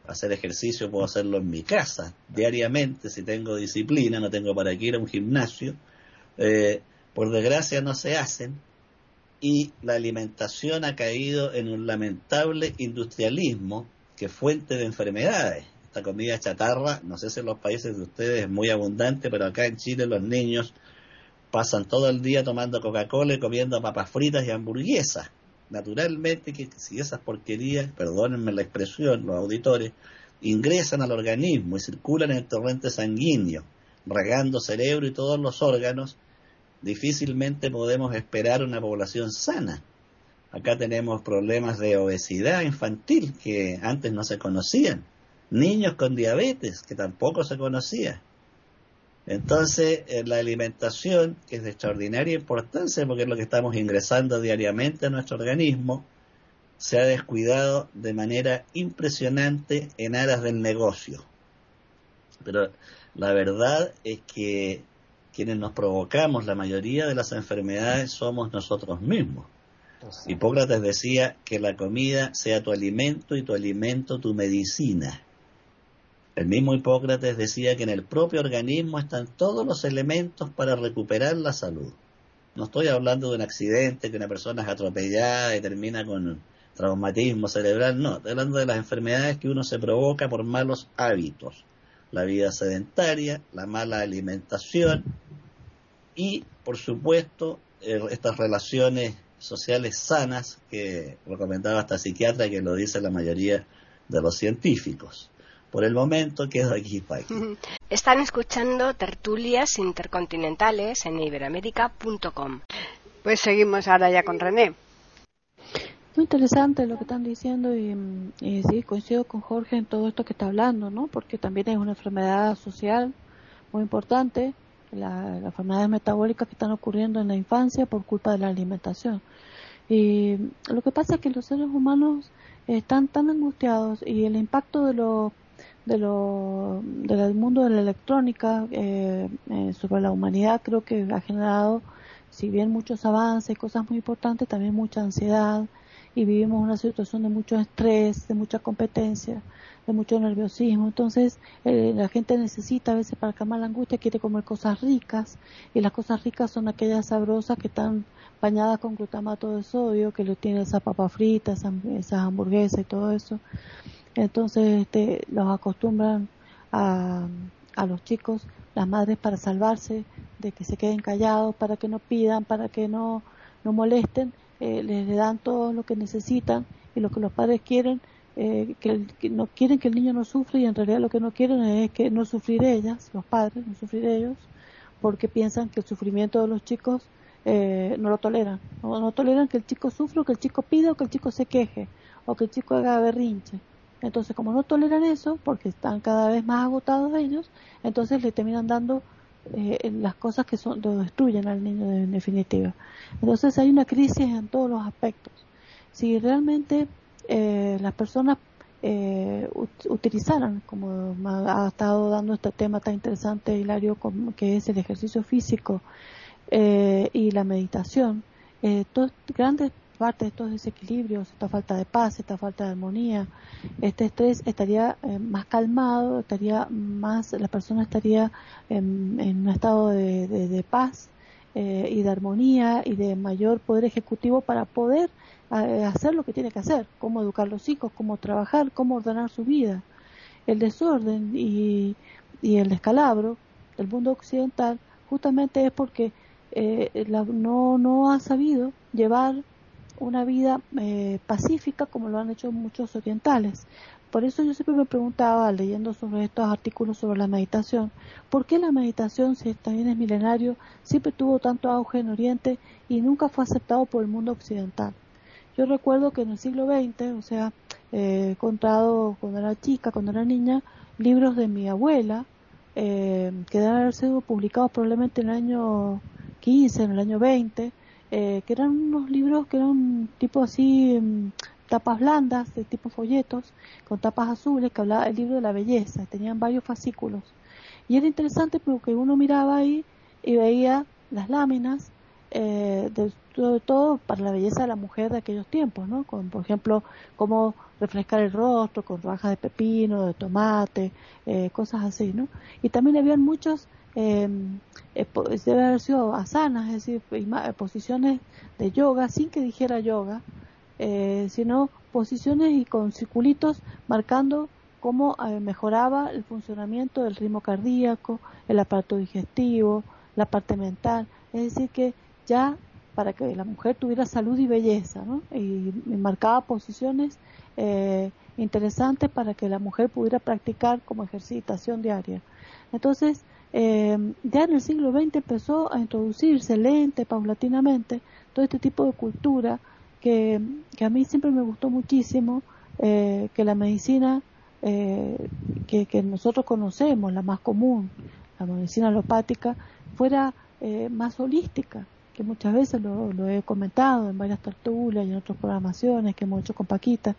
hacer ejercicio puedo hacerlo en mi casa diariamente si tengo disciplina, no tengo para qué ir a un gimnasio, eh, por desgracia no se hacen y la alimentación ha caído en un lamentable industrialismo que es fuente de enfermedades esta comida chatarra, no sé si en los países de ustedes es muy abundante, pero acá en Chile los niños pasan todo el día tomando Coca-Cola y comiendo papas fritas y hamburguesas. Naturalmente que si esas porquerías, perdónenme la expresión, los auditores, ingresan al organismo y circulan en el torrente sanguíneo, regando cerebro y todos los órganos, difícilmente podemos esperar una población sana. Acá tenemos problemas de obesidad infantil que antes no se conocían niños con diabetes, que tampoco se conocía. Entonces, eh, la alimentación, que es de extraordinaria importancia porque es lo que estamos ingresando diariamente a nuestro organismo, se ha descuidado de manera impresionante en aras del negocio. Pero la verdad es que quienes nos provocamos la mayoría de las enfermedades somos nosotros mismos. Hipócrates decía que la comida sea tu alimento y tu alimento tu medicina. El mismo Hipócrates decía que en el propio organismo están todos los elementos para recuperar la salud. No estoy hablando de un accidente, que una persona es atropellada y termina con traumatismo cerebral, no, estoy hablando de las enfermedades que uno se provoca por malos hábitos, la vida sedentaria, la mala alimentación y, por supuesto, estas relaciones sociales sanas que recomendaba esta psiquiatra que lo dice la mayoría de los científicos. Por el momento quedo aquí, Están escuchando tertulias intercontinentales en iberoamérica.com. Pues seguimos ahora ya con René. Muy interesante lo que están diciendo y, sí, coincido con Jorge en todo esto que está hablando, ¿no? Porque también es una enfermedad social muy importante, las enfermedades metabólicas que están ocurriendo en la infancia por culpa de la alimentación. Y lo que pasa es que los seres humanos están tan angustiados y el impacto de los de lo, del mundo de la electrónica eh, eh, sobre la humanidad creo que ha generado, si bien muchos avances, cosas muy importantes, también mucha ansiedad y vivimos una situación de mucho estrés, de mucha competencia, de mucho nerviosismo. Entonces, eh, la gente necesita a veces para calmar la angustia, quiere comer cosas ricas y las cosas ricas son aquellas sabrosas que están bañadas con glutamato de sodio, que lo tiene esa papa frita, esas hamburguesas y todo eso. Entonces este, los acostumbran a, a los chicos, las madres para salvarse de que se queden callados, para que no pidan, para que no, no molesten, eh, les, dan todo lo que necesitan y lo que los padres quieren, eh, que, no quieren que el niño no sufra y en realidad lo que no quieren es que no sufrir ellas, los padres, no sufrir ellos, porque piensan que el sufrimiento de los chicos eh, no lo toleran. No, no toleran que el chico sufra, que el chico pida, o que el chico se queje, o que el chico haga berrinche. Entonces, como no toleran eso, porque están cada vez más agotados ellos, entonces le terminan dando eh, las cosas que son, lo destruyen al niño en definitiva. Entonces hay una crisis en todos los aspectos. Si realmente eh, las personas eh, utilizaran, como ha estado dando este tema tan interesante, Hilario, que es el ejercicio físico eh, y la meditación, eh, grandes parte de estos desequilibrios, esta falta de paz, esta falta de armonía, este estrés estaría eh, más calmado, estaría más, la persona estaría en, un estado de, paz eh, y de armonía y de mayor poder ejecutivo para poder eh, hacer lo que tiene que hacer, cómo educar los hijos, cómo trabajar, cómo ordenar su vida. El desorden y, y el descalabro del mundo occidental justamente es porque no, no ha sabido llevar una vida eh, pacífica como lo han hecho muchos orientales. Por eso yo siempre me preguntaba, leyendo sobre estos artículos sobre la meditación, ¿por qué la meditación, si también es milenario, siempre tuvo tanto auge en Oriente y nunca fue aceptado por el mundo occidental? Yo recuerdo que en el siglo XX, o sea, eh, he contado cuando era chica, cuando era niña, libros de mi abuela, eh, que deben haber sido publicados probablemente en el año 15, en el año 20, eh, que eran unos libros que eran tipo así, mm, tapas blandas, de tipo folletos, con tapas azules, que hablaba el libro de la belleza, tenían varios fascículos. Y era interesante porque uno miraba ahí y veía las láminas, eh, de, todo para la belleza de la mujer de aquellos tiempos, ¿no? Con, por ejemplo, cómo refrescar el rostro con rodajas de pepino, de tomate, eh, cosas así, ¿no? Y también habían muchos eh, debe haber sido asanas, es decir, posiciones de yoga sin que dijera yoga, eh, sino posiciones y con circulitos marcando cómo eh, mejoraba el funcionamiento del ritmo cardíaco, el aparato digestivo, la parte mental, es decir, que ya para que la mujer tuviera salud y belleza, ¿no? y, marcaba posiciones eh, interesantes para que la mujer pudiera practicar como ejercitación diaria. Entonces, eh, ya en el siglo XX empezó a introducirse lente, paulatinamente, todo este tipo de cultura que, que a mí siempre me gustó muchísimo, eh, que la medicina eh, que, que, nosotros conocemos, la más común, la medicina alopática, fuera eh, más holística, que muchas veces lo, he comentado en varias tertulias y en otras programaciones que hemos hecho con Paquita.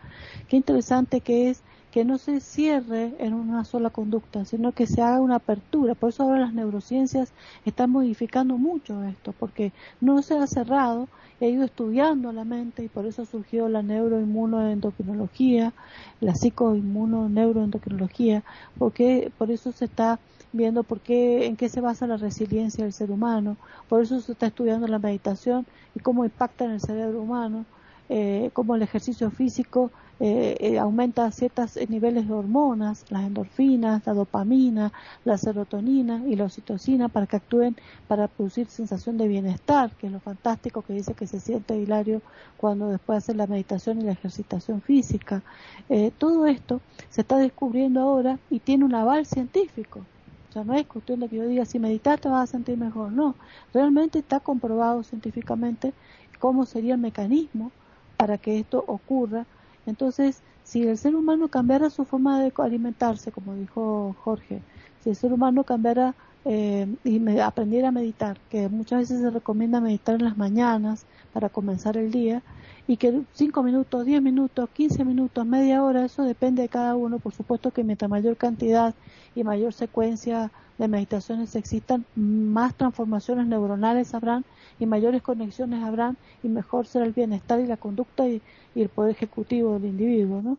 Qué interesante que es que no se cierre en una sola conducta, sino que se haga una apertura. Por eso ahora las neurociencias están modificando mucho esto, porque no se ha cerrado y ha ido estudiando la mente y por eso surgió la neuroinmunoendocrinología, la psicoinmunoneuroendocrinología, porque por eso se está viendo por qué, en qué se basa la resiliencia del ser humano, por eso se está estudiando la meditación y cómo impacta en el cerebro humano, eh, cómo el ejercicio físico eh, eh, aumenta ciertos niveles de hormonas, las endorfinas, la dopamina, la serotonina y la oxitocina para que actúen para producir sensación de bienestar, que es lo fantástico que dice que se siente Hilario cuando después hace la meditación y la ejercitación física. Eh, todo esto se está descubriendo ahora y tiene un aval científico. O sea, no es cuestión de que yo diga si meditar te vas a sentir mejor, no. Realmente está comprobado científicamente cómo sería el mecanismo para que esto ocurra entonces, si el ser humano cambiara su forma de alimentarse, como dijo Jorge, si el ser humano cambiara eh, y me, aprendiera a meditar, que muchas veces se recomienda meditar en las mañanas para comenzar el día, y que 5 minutos, 10 minutos, 15 minutos, media hora, eso depende de cada uno. Por supuesto que mientras mayor cantidad y mayor secuencia de meditaciones existan, más transformaciones neuronales habrán y mayores conexiones habrán y mejor será el bienestar y la conducta y, el poder ejecutivo del individuo, ¿no?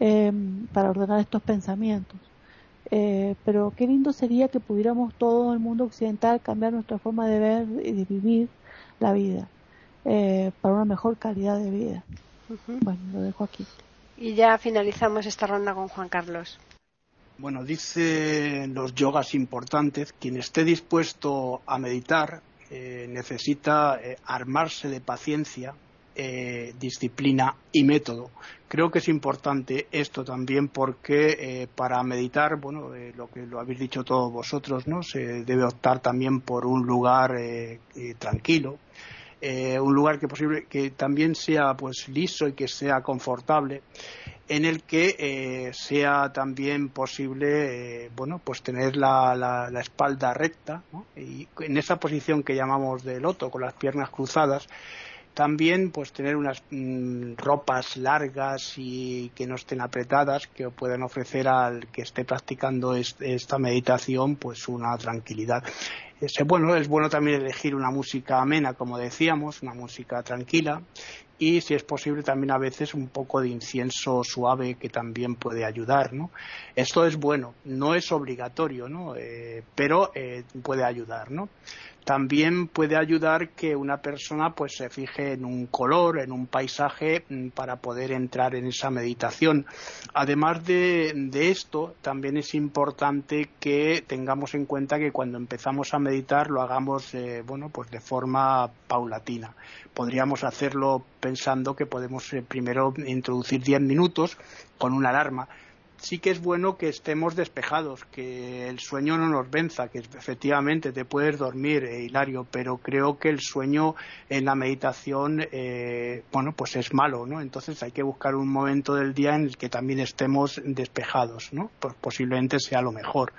Eh, para ordenar estos pensamientos. Eh, pero qué lindo sería que pudiéramos todo el mundo occidental cambiar nuestra forma de ver y de vivir la vida eh, para una mejor calidad de vida. Bueno, lo dejo aquí. Y ya finalizamos esta ronda con Juan Carlos. Bueno, dicen los yogas importantes, quien esté dispuesto a meditar eh, necesita eh, armarse de paciencia eh, disciplina y método. Creo que es importante esto también porque eh, para meditar, bueno, eh, lo que lo habéis dicho todos vosotros, ¿no? Se debe optar también por un lugar tranquilo, un lugar que posible que también sea pues liso y que sea confortable en el que sea también posible bueno pues tener la, la, espalda recta y en esa posición que llamamos de loto con las piernas cruzadas también, pues tener unas mm, ropas largas y que no estén apretadas, que puedan ofrecer al que esté practicando esta meditación, pues una tranquilidad. Es bueno, es bueno también elegir una música amena, como decíamos, una música tranquila y si es posible también a veces un poco de incienso suave que también puede ayudar, ¿no? Esto es bueno, no es obligatorio, ¿no? Eh, pero eh, puede ayudar, ¿no? También puede ayudar que una persona pues se fije en un color, en un paisaje mm, para poder entrar en esa meditación. Además de, esto, también es importante que tengamos en cuenta que cuando empezamos a meditar lo hagamos eh, bueno pues de forma paulatina. Podríamos hacerlo pensando que podemos eh, primero introducir 10 minutos con una alarma sí que es bueno que estemos despejados, que el sueño no nos venza, que efectivamente te puedes dormir, eh, Hilario, pero creo que el sueño en la meditación, eh, bueno, pues es malo, ¿no? Entonces hay que buscar un momento del día en el que también estemos despejados, ¿no? Pues posiblemente sea lo mejor.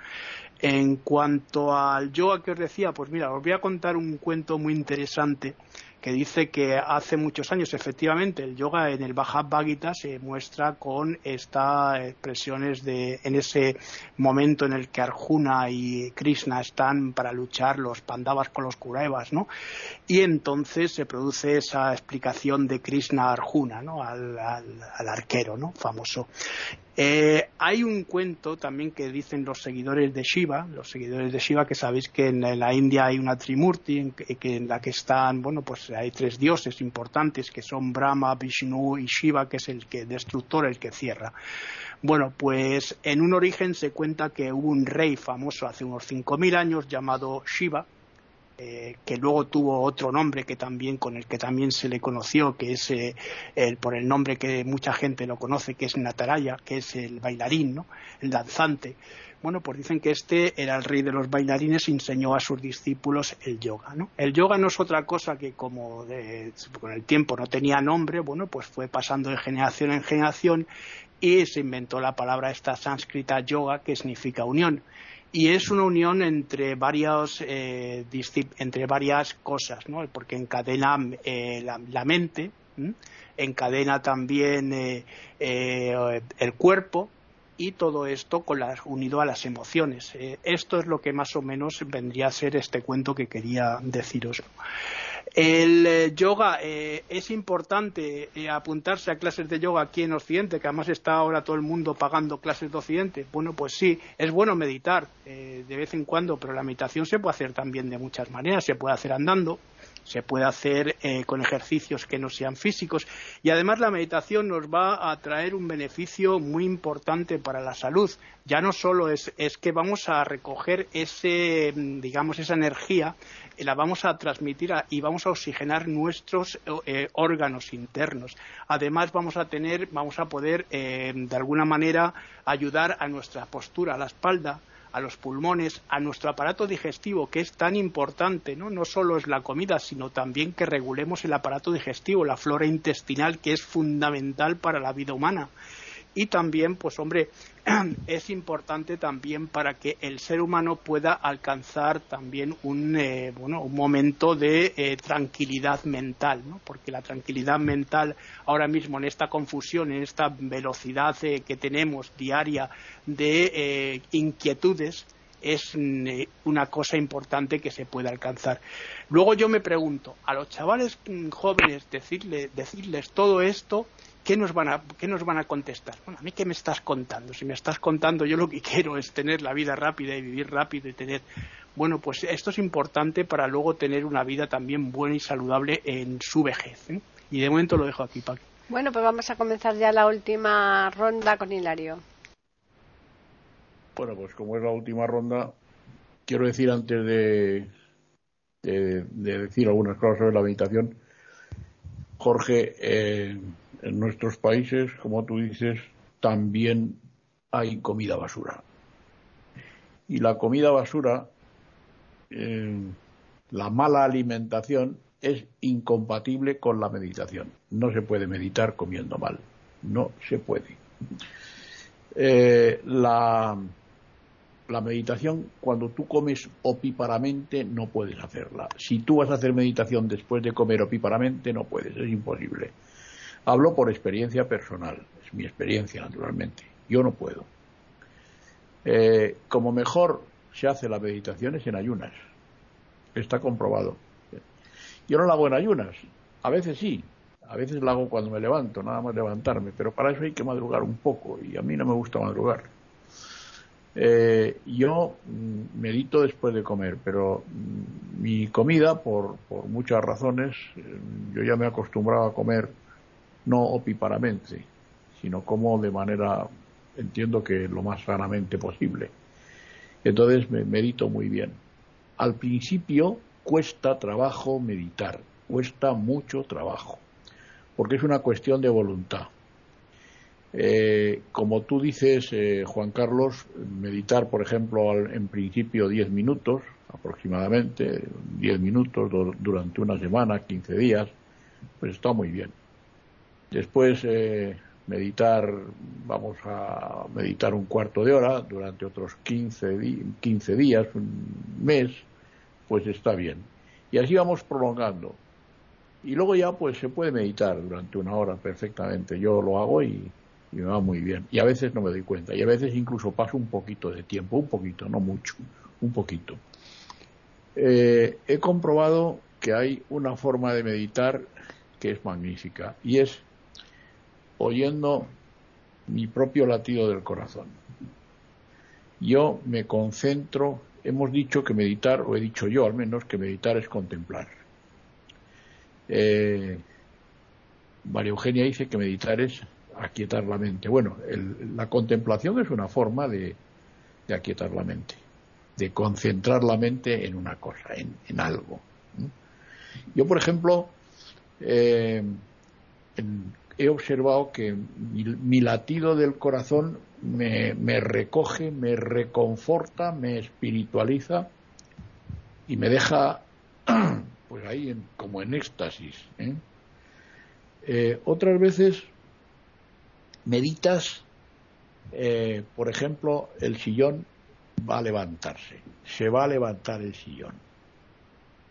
En cuanto al yoga que os decía, pues mira, os voy a contar un cuento muy interesante que dice que hace muchos años efectivamente el yoga en el Bhagavad Gita se muestra con estas expresiones de en ese momento en el que Arjuna y Krishna están para luchar los pandavas con los Kurevas, ¿no? Y entonces se produce esa explicación de Krishna Arjuna, ¿no? Al, al arquero, ¿no? Famoso. Eh, hay un cuento también que dicen los seguidores de Shiva, los seguidores de Shiva que sabéis que en la India hay una Trimurti en, que, en la que están, bueno, pues hay tres dioses importantes que son Brahma, Vishnu y Shiva, que es el que destructor, el que cierra. Bueno, pues en un origen se cuenta que hubo un rey famoso hace unos 5.000 años llamado Shiva, eh, que luego tuvo otro nombre que también con el que también se le conoció, que es eh, el, por el nombre que mucha gente lo conoce, que es Nataraya, que es el bailarín, ¿no? el danzante. Bueno, pues dicen que este era el rey de los bailarines y enseñó a sus discípulos el yoga. ¿no? El yoga no es otra cosa que como con el tiempo no tenía nombre, bueno, pues fue pasando de generación en generación y se inventó la palabra esta sánscrita yoga que significa unión y es una unión entre varias eh, entre varias cosas ¿no? porque encadena eh, la, mente encadena también eh, el cuerpo y todo esto con unido a las emociones. Esto es lo que más o menos vendría a ser este cuento que quería deciros el eh, yoga eh, es importante eh, apuntarse a clases de yoga aquí en Occidente, que además está ahora todo el mundo pagando clases de Occidente. Bueno, pues sí, es bueno meditar de vez en cuando, pero la meditación se puede hacer también de muchas maneras. Se puede hacer andando, se puede hacer con ejercicios que no sean físicos y además la meditación nos va a traer un beneficio muy importante para la salud. Ya no solo es, es que vamos a recoger ese, digamos, esa energía la vamos a transmitir y vamos a oxigenar nuestros eh, órganos internos. Además, vamos a tener, vamos a poder, eh, de alguna manera, ayudar a nuestra postura, a la espalda, a los pulmones, a nuestro aparato digestivo, que es tan importante, ¿no? No solo es la comida, sino también que regulemos el aparato digestivo, la flora intestinal, que es fundamental para la vida humana y también, pues hombre, es importante también para que el ser humano pueda alcanzar también un, eh, bueno, un momento de eh, tranquilidad mental, ¿no? porque la tranquilidad mental ahora mismo en esta confusión, en esta velocidad eh, que tenemos diaria de inquietudes, es mm, una cosa importante que se puede alcanzar. Luego yo me pregunto, a los chavales mm, jóvenes decirles todo esto, ¿qué nos van a, qué nos van a contestar? Bueno, a mí qué me estás contando? Si me estás contando, yo lo que quiero es tener la vida rápida y vivir rápido y tener bueno, pues esto es importante para luego tener una vida también buena y saludable en su vejez. ¿eh? Y de momento lo dejo aquí, Paqui. Bueno, pues vamos a comenzar ya la última ronda con Hilario. Bueno, pues como es la última ronda, quiero decir antes de, de decir algunas cosas sobre la meditación, Jorge, eh, en nuestros países, como tú dices, también hay comida basura. Y la comida basura, eh, la mala alimentación, es incompatible con la meditación. No se puede meditar comiendo mal. No se puede. Eh, la, la meditación, cuando tú comes opíparamente, no puedes hacerla. Si tú vas a hacer meditación después de comer opíparamente, no puedes, es imposible. Hablo por experiencia personal, es mi experiencia naturalmente. Yo no puedo. Eh, como mejor se hace la meditación es en ayunas. Está comprobado. Yo no la hago en ayunas. A veces sí. A veces la hago cuando me levanto, nada más levantarme. Pero para eso hay que madrugar un poco. Y a mí no me gusta madrugar. Eh, yo mm, medito después de comer, pero mm, mi comida, por, por muchas razones, eh, yo ya me he acostumbrado a comer no opíparamente, sino como de manera, entiendo que lo más sanamente posible. Entonces me medito muy bien. Al principio cuesta trabajo meditar, cuesta mucho trabajo, porque es una cuestión de voluntad. Eh, como tú dices, eh, Juan Carlos, meditar, por ejemplo, en principio 10 minutos aproximadamente, 10 minutos durante una semana, 15 días, pues está muy bien. Después, eh, meditar, vamos a meditar un cuarto de hora durante otros 15, 15 días, un mes, pues está bien. Y así vamos prolongando. Y luego ya pues se puede meditar durante una hora perfectamente. Yo lo hago y, me va muy bien. Y a veces no me doy cuenta. Y a veces incluso paso un poquito de tiempo, un poquito, no mucho, un poquito. Eh, he comprobado que hay una forma de meditar que es magnífica y es oyendo mi propio latido del corazón. Yo me concentro hemos dicho que meditar, o he dicho yo al menos, que meditar es contemplar. Eh, María Eugenia dice que meditar es aquietar la mente. Bueno, la contemplación es una forma de, aquietar la mente, de concentrar la mente en una cosa, en, algo. Yo, por ejemplo, eh, he observado que mi, latido del corazón me, recoge, me reconforta, me espiritualiza y me deja pues ahí como en éxtasis. ¿eh? Eh, otras veces meditas, eh, por ejemplo, el sillón va a levantarse, se va a levantar el sillón.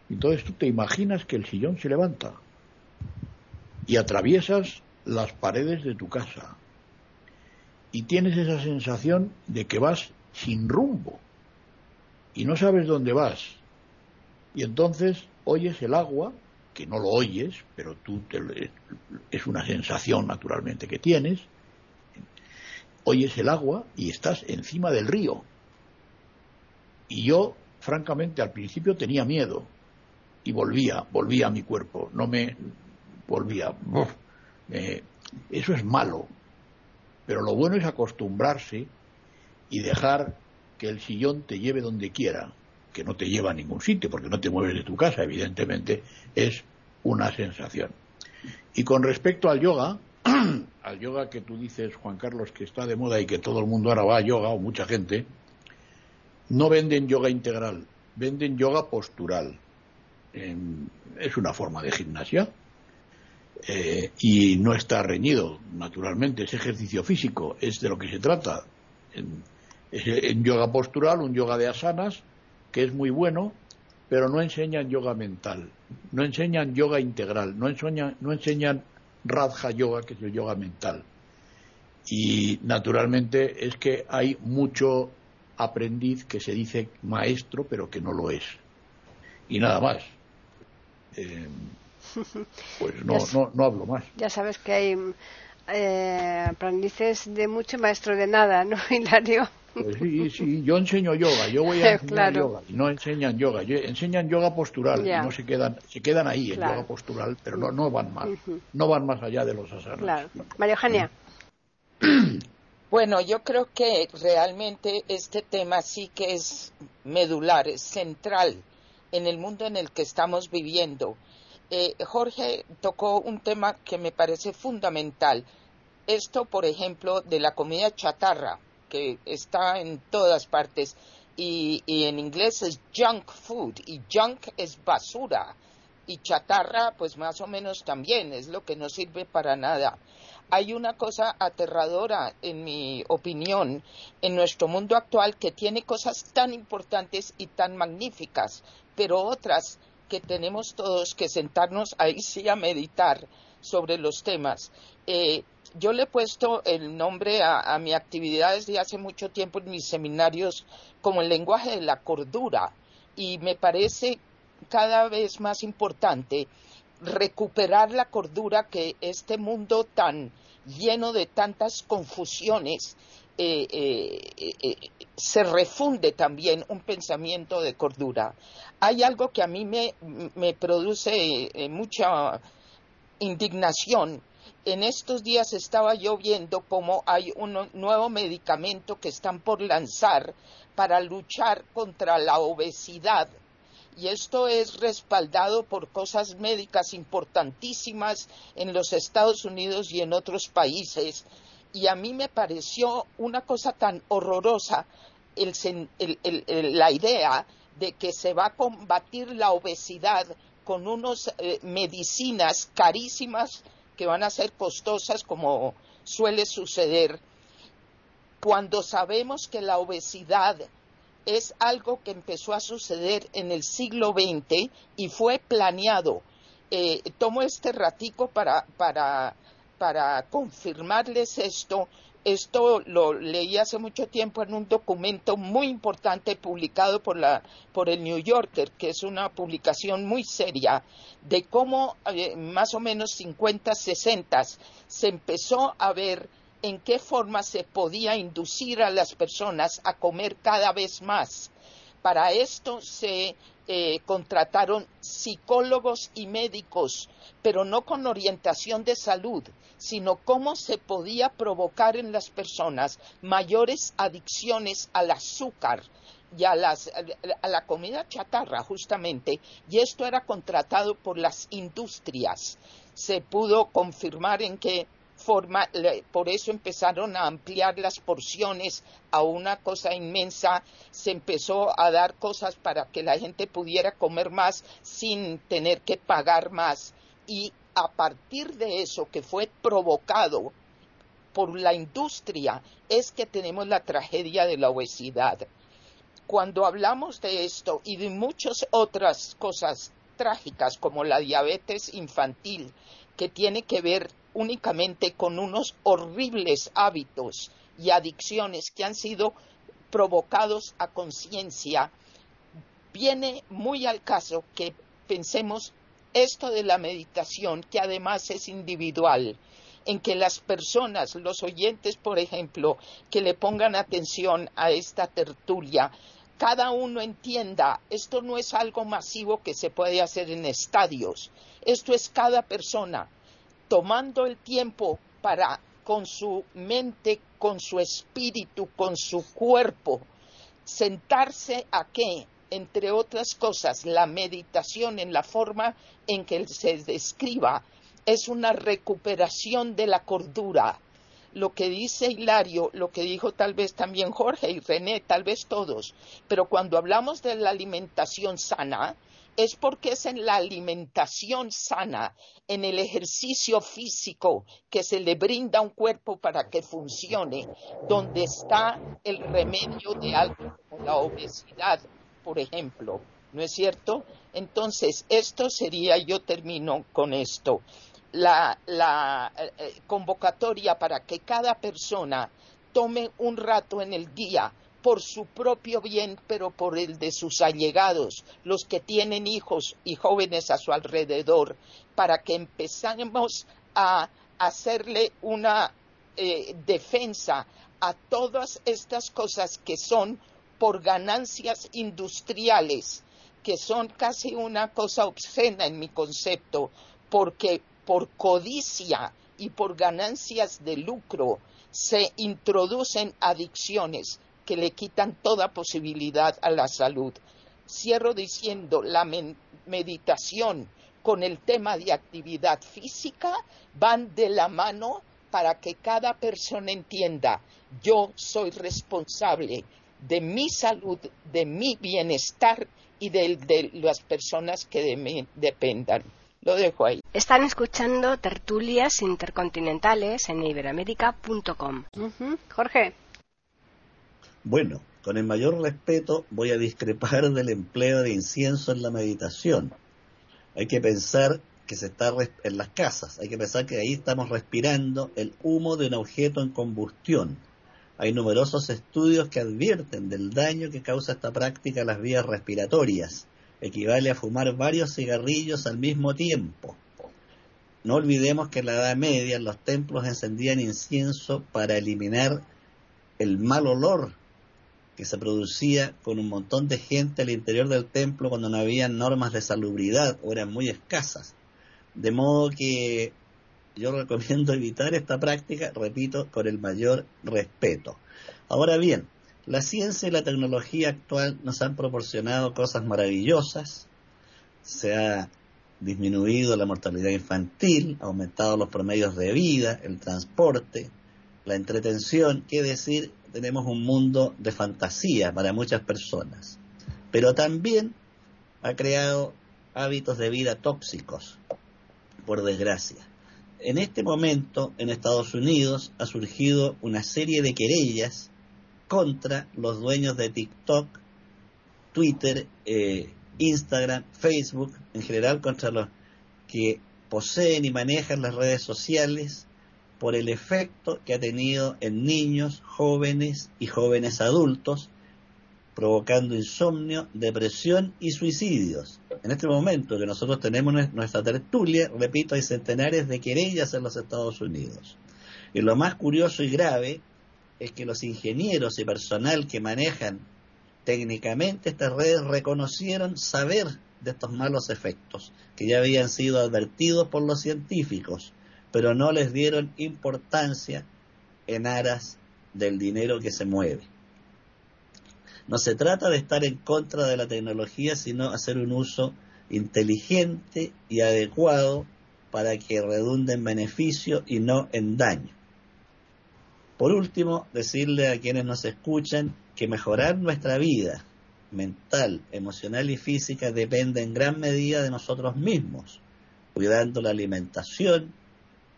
Entonces tú te imaginas que el sillón se levanta y atraviesas las paredes de tu casa y tienes esa sensación de que vas sin rumbo y no sabes dónde vas. Y entonces oyes el agua, que no lo oyes, pero tú es una sensación naturalmente que tienes. Oyes el agua y estás encima del río. Y yo, francamente, al principio tenía miedo y volvía, volvía a mi cuerpo, no me volvía. Eh, eso es malo, pero lo bueno es acostumbrarse y dejar que el sillón te lleve donde quiera, que no te lleva a ningún sitio, porque no te mueves de tu casa, evidentemente, es una sensación. Y con respecto al yoga, al yoga que tú dices, Juan Carlos, que está de moda y que todo el mundo ahora va a yoga, o mucha gente, no venden yoga integral, venden yoga postural. es una forma de gimnasia, eh, y no está reñido, naturalmente, es ejercicio físico, es de lo que se trata. En, en, yoga postural, un yoga de asanas, que es muy bueno, pero no enseñan yoga mental, no enseñan yoga integral, no enseñan, no enseñan Radha Yoga, que es el yoga mental. Y naturalmente es que hay mucho aprendiz que se dice maestro, pero que no lo es. Y nada más. Eh, pues no, no, no hablo más. Ya sabes que hay eh, aprendices de mucho maestro de nada, ¿no, Hilario? Pues sí, sí, yo enseño yoga, yo voy a enseñar yoga, y no enseñan yoga, enseñan yoga postural, y no se quedan, se quedan ahí en yoga postural, pero no, no van más, no van más allá de los asanas. Claro. María Eugenia. Bueno, yo creo que realmente este tema sí que es medular, es central en el mundo en el que estamos viviendo Eh, Jorge tocó un tema que me parece fundamental. Esto, por ejemplo, de la comida chatarra, que está en todas partes, y, y en inglés es junk food, y junk es basura, y chatarra, pues más o menos también, es lo que no sirve para nada. Hay una cosa aterradora, en mi opinión, en nuestro mundo actual que tiene cosas tan importantes y tan magníficas, pero otras que tenemos todos que sentarnos ahí sí a meditar sobre los temas. Eh, yo le he puesto el nombre a, mi actividad desde hace mucho tiempo en mis seminarios como el lenguaje de la cordura y me parece cada vez más importante recuperar la cordura que este mundo tan lleno de tantas confusiones eh, eh, se refunde también un pensamiento de cordura. Hay algo que a mí me, produce mucha indignación. En estos días estaba yo viendo cómo hay un nuevo medicamento que están por lanzar para luchar contra la obesidad. Y esto es respaldado por cosas médicas importantísimas en los Estados Unidos y en otros países. Y a mí me pareció una cosa tan horrorosa la idea de que se va a combatir la obesidad con unas eh, medicinas carísimas que van a ser costosas como suele suceder, cuando sabemos que la obesidad es algo que empezó a suceder en el siglo XX y fue planeado. Eh, tomo este ratico para, para, para confirmarles esto esto lo leí hace mucho tiempo en un documento muy importante publicado por, la, por el New Yorker, que es una publicación muy seria, de cómo eh, más o menos 50, 60 se empezó a ver en qué forma se podía inducir a las personas a comer cada vez más. Para esto se eh, contrataron psicólogos y médicos, pero no con orientación de salud, sino cómo se podía provocar en las personas mayores adicciones al azúcar y a, a la comida chatarra, justamente, y esto era contratado por las industrias. Se pudo confirmar en qué forma, por eso empezaron a ampliar las porciones a una cosa inmensa, se empezó a dar cosas para que la gente pudiera comer más sin tener que pagar más y a partir de eso que fue provocado por la industria es que tenemos la tragedia de la obesidad. Cuando hablamos de esto y de muchas otras cosas trágicas como la diabetes infantil, que tiene que ver únicamente con unos horribles hábitos y adicciones que han sido provocados a conciencia, viene muy al caso que pensemos esto de la meditación, que además es individual, en que las personas, los oyentes, por ejemplo, que le pongan atención a esta tertulia, cada uno entienda, esto no es algo masivo que se puede hacer en estadios, esto es cada persona tomando el tiempo para con su mente, con su espíritu, con su cuerpo, sentarse a qué, entre otras cosas, la meditación en la forma en que se describa es una recuperación de la cordura. Lo que dice Hilario, lo que dijo tal vez también Jorge y René, tal vez todos, pero cuando hablamos de la alimentación sana, es porque es en la alimentación sana, en el ejercicio físico que se le brinda a un cuerpo para que funcione, donde está el remedio de algo como la obesidad, por ejemplo. ¿No es cierto? Entonces, esto sería, yo termino con esto, la, eh, eh, convocatoria para que cada persona tome un rato en el día por su propio bien, pero por el de sus allegados, los que tienen hijos y jóvenes a su alrededor, para que empezamos a hacerle una eh, defensa a todas estas cosas que son por ganancias industriales, que son casi una cosa obscena en mi concepto, porque por codicia y por ganancias de lucro se introducen adicciones que le quitan toda posibilidad a la salud. Cierro diciendo, la meditación con el tema de actividad física van de la mano para que cada persona entienda, yo soy responsable de mi salud, de mi bienestar y de, las personas que de mí dependan. Lo dejo ahí. Están escuchando tertulias intercontinentales en iberoamérica.com. Jorge. Bueno, con el mayor respeto voy a discrepar del empleo de incienso en la meditación. Hay que pensar que se está en las casas, hay que pensar que ahí estamos respirando el humo de un objeto en combustión. Hay numerosos estudios que advierten del daño que causa esta práctica a las vías respiratorias. Equivale a fumar varios cigarrillos al mismo tiempo. No olvidemos que en la Edad Media los templos encendían incienso para eliminar el mal olor que se producía con un montón de gente al interior del templo cuando no había normas de salubridad o eran muy escasas. De modo que yo recomiendo evitar esta práctica, repito, con el mayor respeto. Ahora bien, la ciencia y la tecnología actual nos han proporcionado cosas maravillosas. Se ha disminuido la mortalidad infantil, aumentado los promedios de vida, el transporte, la entretención, qué decir, tenemos un mundo de fantasía para muchas personas, pero también ha creado hábitos de vida tóxicos, por desgracia. En este momento, en Estados Unidos, ha surgido una serie de querellas contra los dueños de TikTok, Twitter, eh, Instagram, Facebook, en general contra los que poseen y manejan las redes sociales por el efecto que ha tenido en niños, jóvenes y jóvenes adultos, provocando insomnio, depresión y suicidios. En este momento que nosotros tenemos nuestra tertulia, repito, hay centenares de querellas en los Estados Unidos. Y lo más curioso y grave es que los ingenieros y personal que manejan técnicamente estas redes reconocieron saber de estos malos efectos, que ya habían sido advertidos por los científicos pero no les dieron importancia en aras del dinero que se mueve. No se trata de estar en contra de la tecnología, sino hacer un uso inteligente y adecuado para que redunde en beneficio y no en daño. Por último, decirle a quienes nos escuchan que mejorar nuestra vida mental, emocional y física depende en gran medida de nosotros mismos, cuidando la alimentación,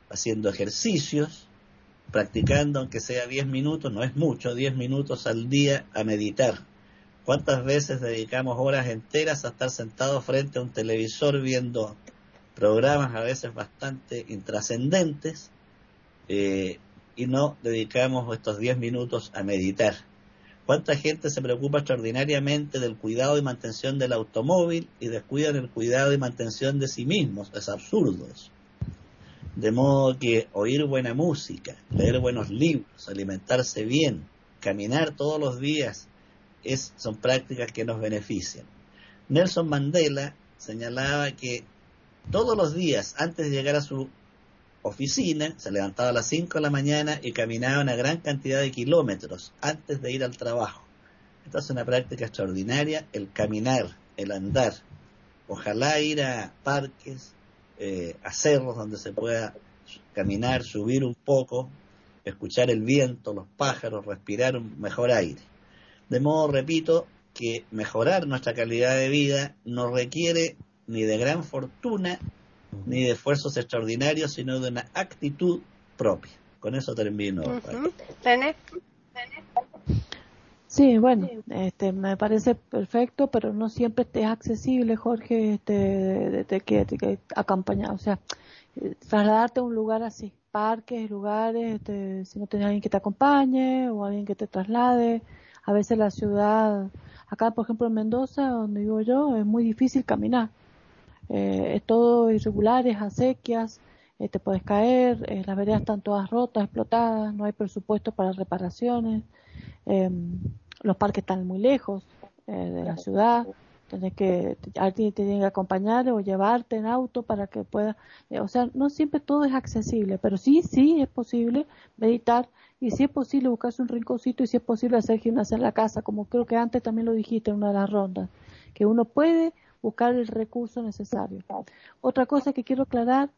haciendo ejercicios, practicando aunque sea 10 minutos, no es mucho, 10 minutos al día a meditar. ¿Cuántas veces dedicamos horas enteras a estar sentados frente a un televisor viendo programas a veces bastante intrascendentes eh, y no dedicamos estos 10 minutos a meditar? ¿Cuánta gente se preocupa extraordinariamente del cuidado y mantención del automóvil y descuida el cuidado y mantención de sí mismos? Es absurdo eso. De modo que oír buena música, leer buenos libros, alimentarse bien, caminar todos los días, es, son prácticas que nos benefician. Nelson Mandela señalaba que todos los días, antes de llegar a su oficina, se levantaba a las 5 de la mañana y caminaba una gran cantidad de kilómetros antes de ir al trabajo. Esta es una práctica extraordinaria, el caminar, el andar. Ojalá ir a parques, eh, a cerros donde se pueda caminar, subir un poco, escuchar el viento, los pájaros, respirar un mejor aire. De modo, repito, que mejorar nuestra calidad de vida no requiere ni de gran fortuna ni de esfuerzos extraordinarios, sino de una actitud propia. Con eso termino. Sí, bueno, este, me parece perfecto, pero no siempre es accesible, Jorge, este, de, que, de acompañar, o sea, eh, trasladarte a un lugar así, parques, lugares, este, si no tienes alguien que te acompañe o alguien que te traslade, a veces la ciudad, acá por ejemplo en Mendoza, donde vivo yo, es muy difícil caminar, eh, es todo irregular, es acequias, eh, te puedes caer, eh, las veredas están todas rotas, explotadas, no hay presupuesto para reparaciones, Em, los parques están muy lejos eh, de la ciudad, tenés que, alguien te tiene que acompañar o llevarte en auto para que pueda, eh, o sea, no siempre todo es accesible, pero sí, sí es posible meditar y sí es posible buscarse un rinconcito y sí es posible hacer gimnasia en la casa, como creo que antes también lo dijiste en una de las rondas, que uno puede buscar el recurso necesario. Otra cosa que quiero aclarar,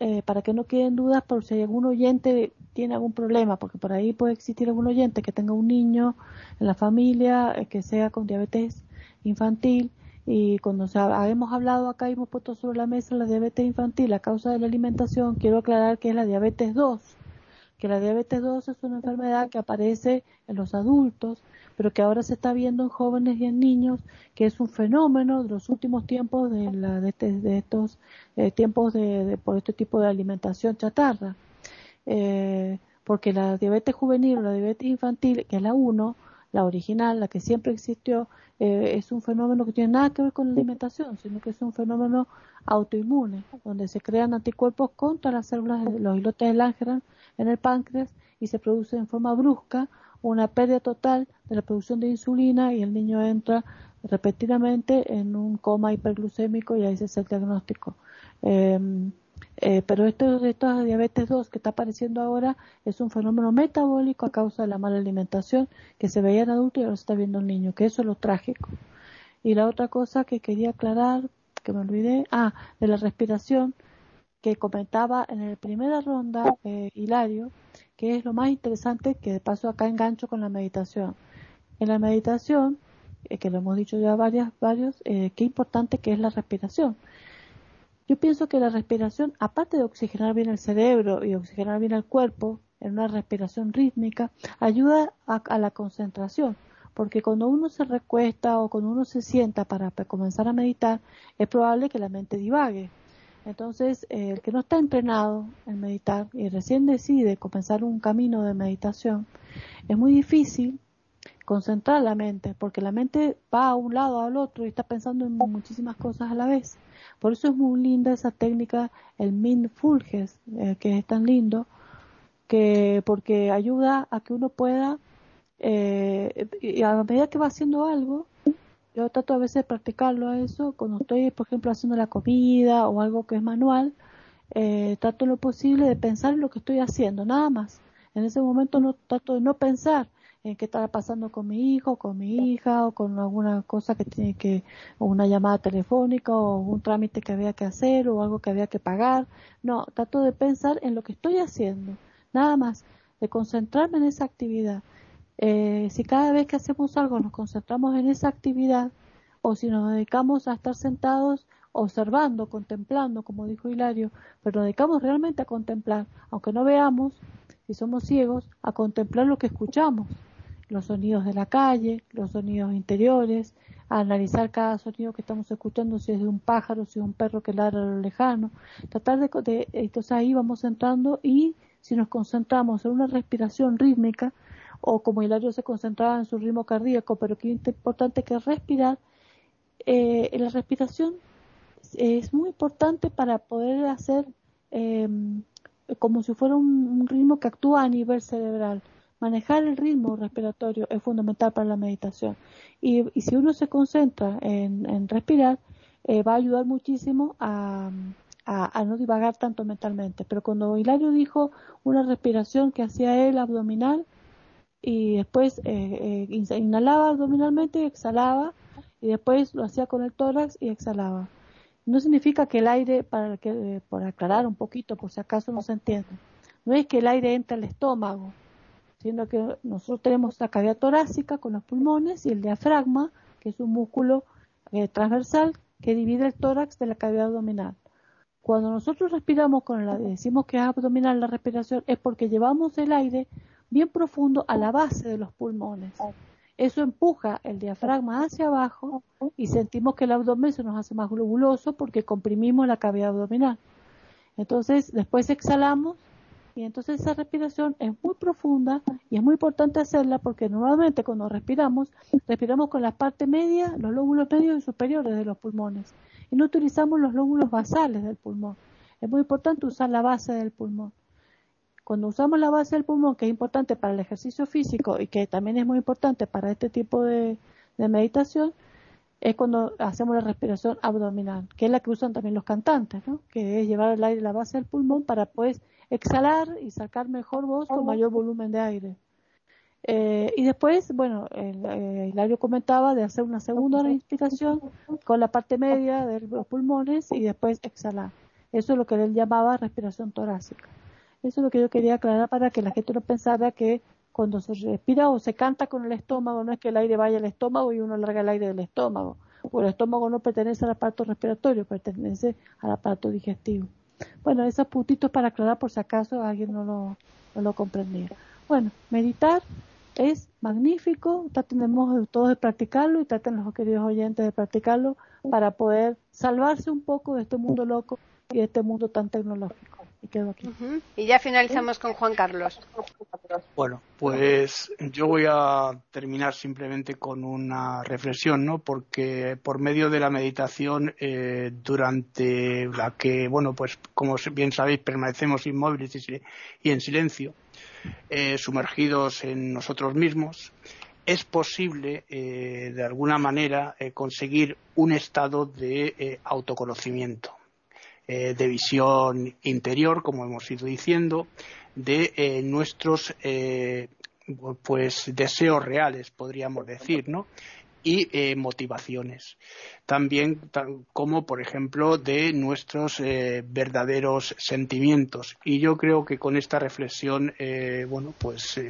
eh, para que no queden dudas por si algún oyente tiene algún problema, porque por ahí puede existir algún oyente que tenga un niño en la familia eh, que sea con diabetes infantil y cuando hemos hablado acá y hemos puesto sobre la mesa la diabetes infantil a causa de la alimentación, quiero aclarar que es la diabetes 2, que la diabetes 2 es una enfermedad que aparece en los adultos, pero que ahora se está viendo en jóvenes y en niños, que es un fenómeno de los últimos tiempos de, la, de, este, estos eh, tiempos de, por este tipo de alimentación chatarra. Eh, porque la diabetes juvenil o la diabetes infantil, que es la 1, la original, la que siempre existió, eh, es un fenómeno que tiene nada que ver con la alimentación, sino que es un fenómeno autoinmune, donde se crean anticuerpos contra las células de los islotes de Langerhans en el páncreas y se produce en forma brusca una pérdida total de la producción de insulina y el niño entra repetidamente en un coma hiperglucémico y ahí se hace el diagnóstico. Em, eh, pero esto, esto diabetes 2 que está apareciendo ahora es un fenómeno metabólico a causa de la mala alimentación que se veía en adultos y ahora se está viendo en niños, que eso es lo trágico. Y la otra cosa que quería aclarar, que me olvidé, ah, de la respiración, que comentaba en la primera ronda eh, Hilario, que es lo más interesante que de paso acá engancho con la meditación. En la meditación, eh, que lo hemos dicho ya varias, varios, eh, qué importante que es la respiración. Yo pienso que la respiración, aparte de oxigenar bien el cerebro y oxigenar bien el cuerpo, en una respiración rítmica, ayuda a, la concentración, porque cuando uno se recuesta o cuando uno se sienta para comenzar a meditar, es probable que la mente divague. Entonces, eh, el que no está entrenado en meditar y recién decide comenzar un camino de meditación, es muy difícil concentrar la mente, porque la mente va a un lado al otro y está pensando en muchísimas cosas a la vez. Por eso es muy linda esa técnica, el mindfulness, eh, que es tan lindo, que porque ayuda a que uno pueda, eh, y a medida que va haciendo algo, yo trato a veces de practicarlo a eso, cuando estoy, por ejemplo, haciendo la comida o algo que es manual, eh, trato lo posible de pensar en lo que estoy haciendo, nada más. En ese momento no trato de no pensar en qué estaba pasando con mi hijo, con mi hija, o con alguna cosa que tiene que, o una llamada telefónica, o un trámite que había que hacer, o algo que había que pagar. No, trato de pensar en lo que estoy haciendo, nada más, de concentrarme en esa actividad. Eh, si cada vez que hacemos algo nos concentramos en esa actividad, o si nos dedicamos a estar sentados observando, contemplando, como dijo Hilario, pero nos dedicamos realmente a contemplar, aunque no veamos, si somos ciegos, a contemplar lo que escuchamos los sonidos de la calle, los sonidos interiores, a analizar cada sonido que estamos escuchando, si es de un pájaro, si es un perro que ladra a lo lejano, tratar de, entonces ahí vamos entrando y si nos concentramos en una respiración rítmica, o como Hilario se concentraba en su ritmo cardíaco, pero que es importante que respirar, eh, la respiración es muy importante para poder hacer eh, como si fuera un ritmo que actúa a nivel cerebral manejar el ritmo respiratorio es fundamental para la meditación. Y, si uno se concentra en, respirar, eh, va a ayudar muchísimo a, no divagar tanto mentalmente. Pero cuando Hilario dijo una respiración que hacía él abdominal y después eh, eh, inhalaba abdominalmente y exhalaba y después lo hacía con el tórax y exhalaba. No significa que el aire, para que, por aclarar un poquito, por si acaso no se entiende, no es que el aire entre al estómago, siendo que nosotros tenemos la cavidad torácica con los pulmones y el diafragma, que es un músculo eh, transversal que divide el tórax de la cavidad abdominal. Cuando nosotros respiramos con la, decimos que es abdominal la respiración, es porque llevamos el aire bien profundo a la base de los pulmones. Eso empuja el diafragma hacia abajo y sentimos que el abdomen se nos hace más globuloso porque comprimimos la cavidad abdominal. Entonces, después exhalamos y entonces esa respiración es muy profunda y es muy importante hacerla porque normalmente cuando respiramos, respiramos con la parte media, los lóbulos medios y superiores de los pulmones y no utilizamos los lóbulos basales del pulmón. Es muy importante usar la base del pulmón. Cuando usamos la base del pulmón, que es importante para el ejercicio físico y que también es muy importante para este tipo de, de meditación, es cuando hacemos la respiración abdominal, que es la que usan también los cantantes, ¿no? que es llevar el aire a la base del pulmón para pues exhalar y sacar mejor voz con mayor volumen de aire. Eh, y después, bueno, el, eh, Hilario comentaba de hacer una segunda respiración con la parte media de los pulmones y después exhalar. Eso es lo que él llamaba respiración torácica. Eso es lo que yo quería aclarar para que la gente no pensara que cuando se respira o se canta con el estómago, no es que el aire vaya al estómago y uno larga el aire del estómago. Porque el estómago no pertenece al aparato respiratorio, pertenece al aparato digestivo. Bueno, esos puntitos para aclarar por si acaso alguien no lo, no lo comprendía. Bueno, meditar es magnífico, tratemos todos de practicarlo y traten los queridos oyentes de practicarlo para poder salvarse un poco de este mundo loco y de este mundo tan tecnológico. Y quedo aquí. Y ya finalizamos con Juan Carlos. Bueno, pues yo voy a terminar simplemente con una reflexión, ¿no? Porque por medio de la meditación, eh, durante la que, bueno, pues como bien sabéis, permanecemos inmóviles y en silencio, eh, sumergidos en nosotros mismos, es posible eh, de alguna manera eh, conseguir un estado de autoconocimiento, de visión interior, como hemos ido diciendo, de nuestros pues deseos reales, podríamos decir, ¿no? Y eh, motivaciones. También como, por ejemplo, de nuestros eh, verdaderos sentimientos. Y yo creo que con esta reflexión, eh, bueno, pues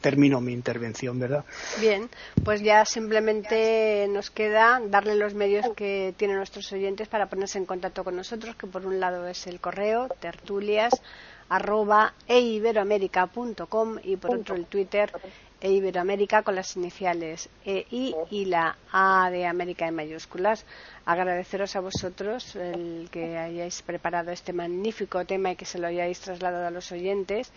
termino mi intervención, ¿verdad? Bien, pues ya simplemente nos queda darle los medios que tienen nuestros oyentes para ponerse en contacto con nosotros, que por un lado es el correo tertulias arroba eiberoamerica.com y por otro el Twitter e Iberoamérica con las iniciales EI y la A de América en mayúsculas. Agradeceros a vosotros el que hayáis preparado este magnífico tema y que se lo hayáis trasladado a los oyentes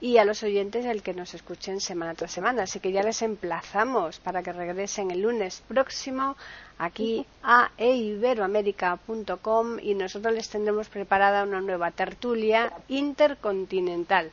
y a los oyentes el que nos escuchen semana tras semana. Así que ya les emplazamos para que regresen el lunes próximo aquí a eiberoamérica.com y nosotros les tendremos preparada una nueva tertulia intercontinental.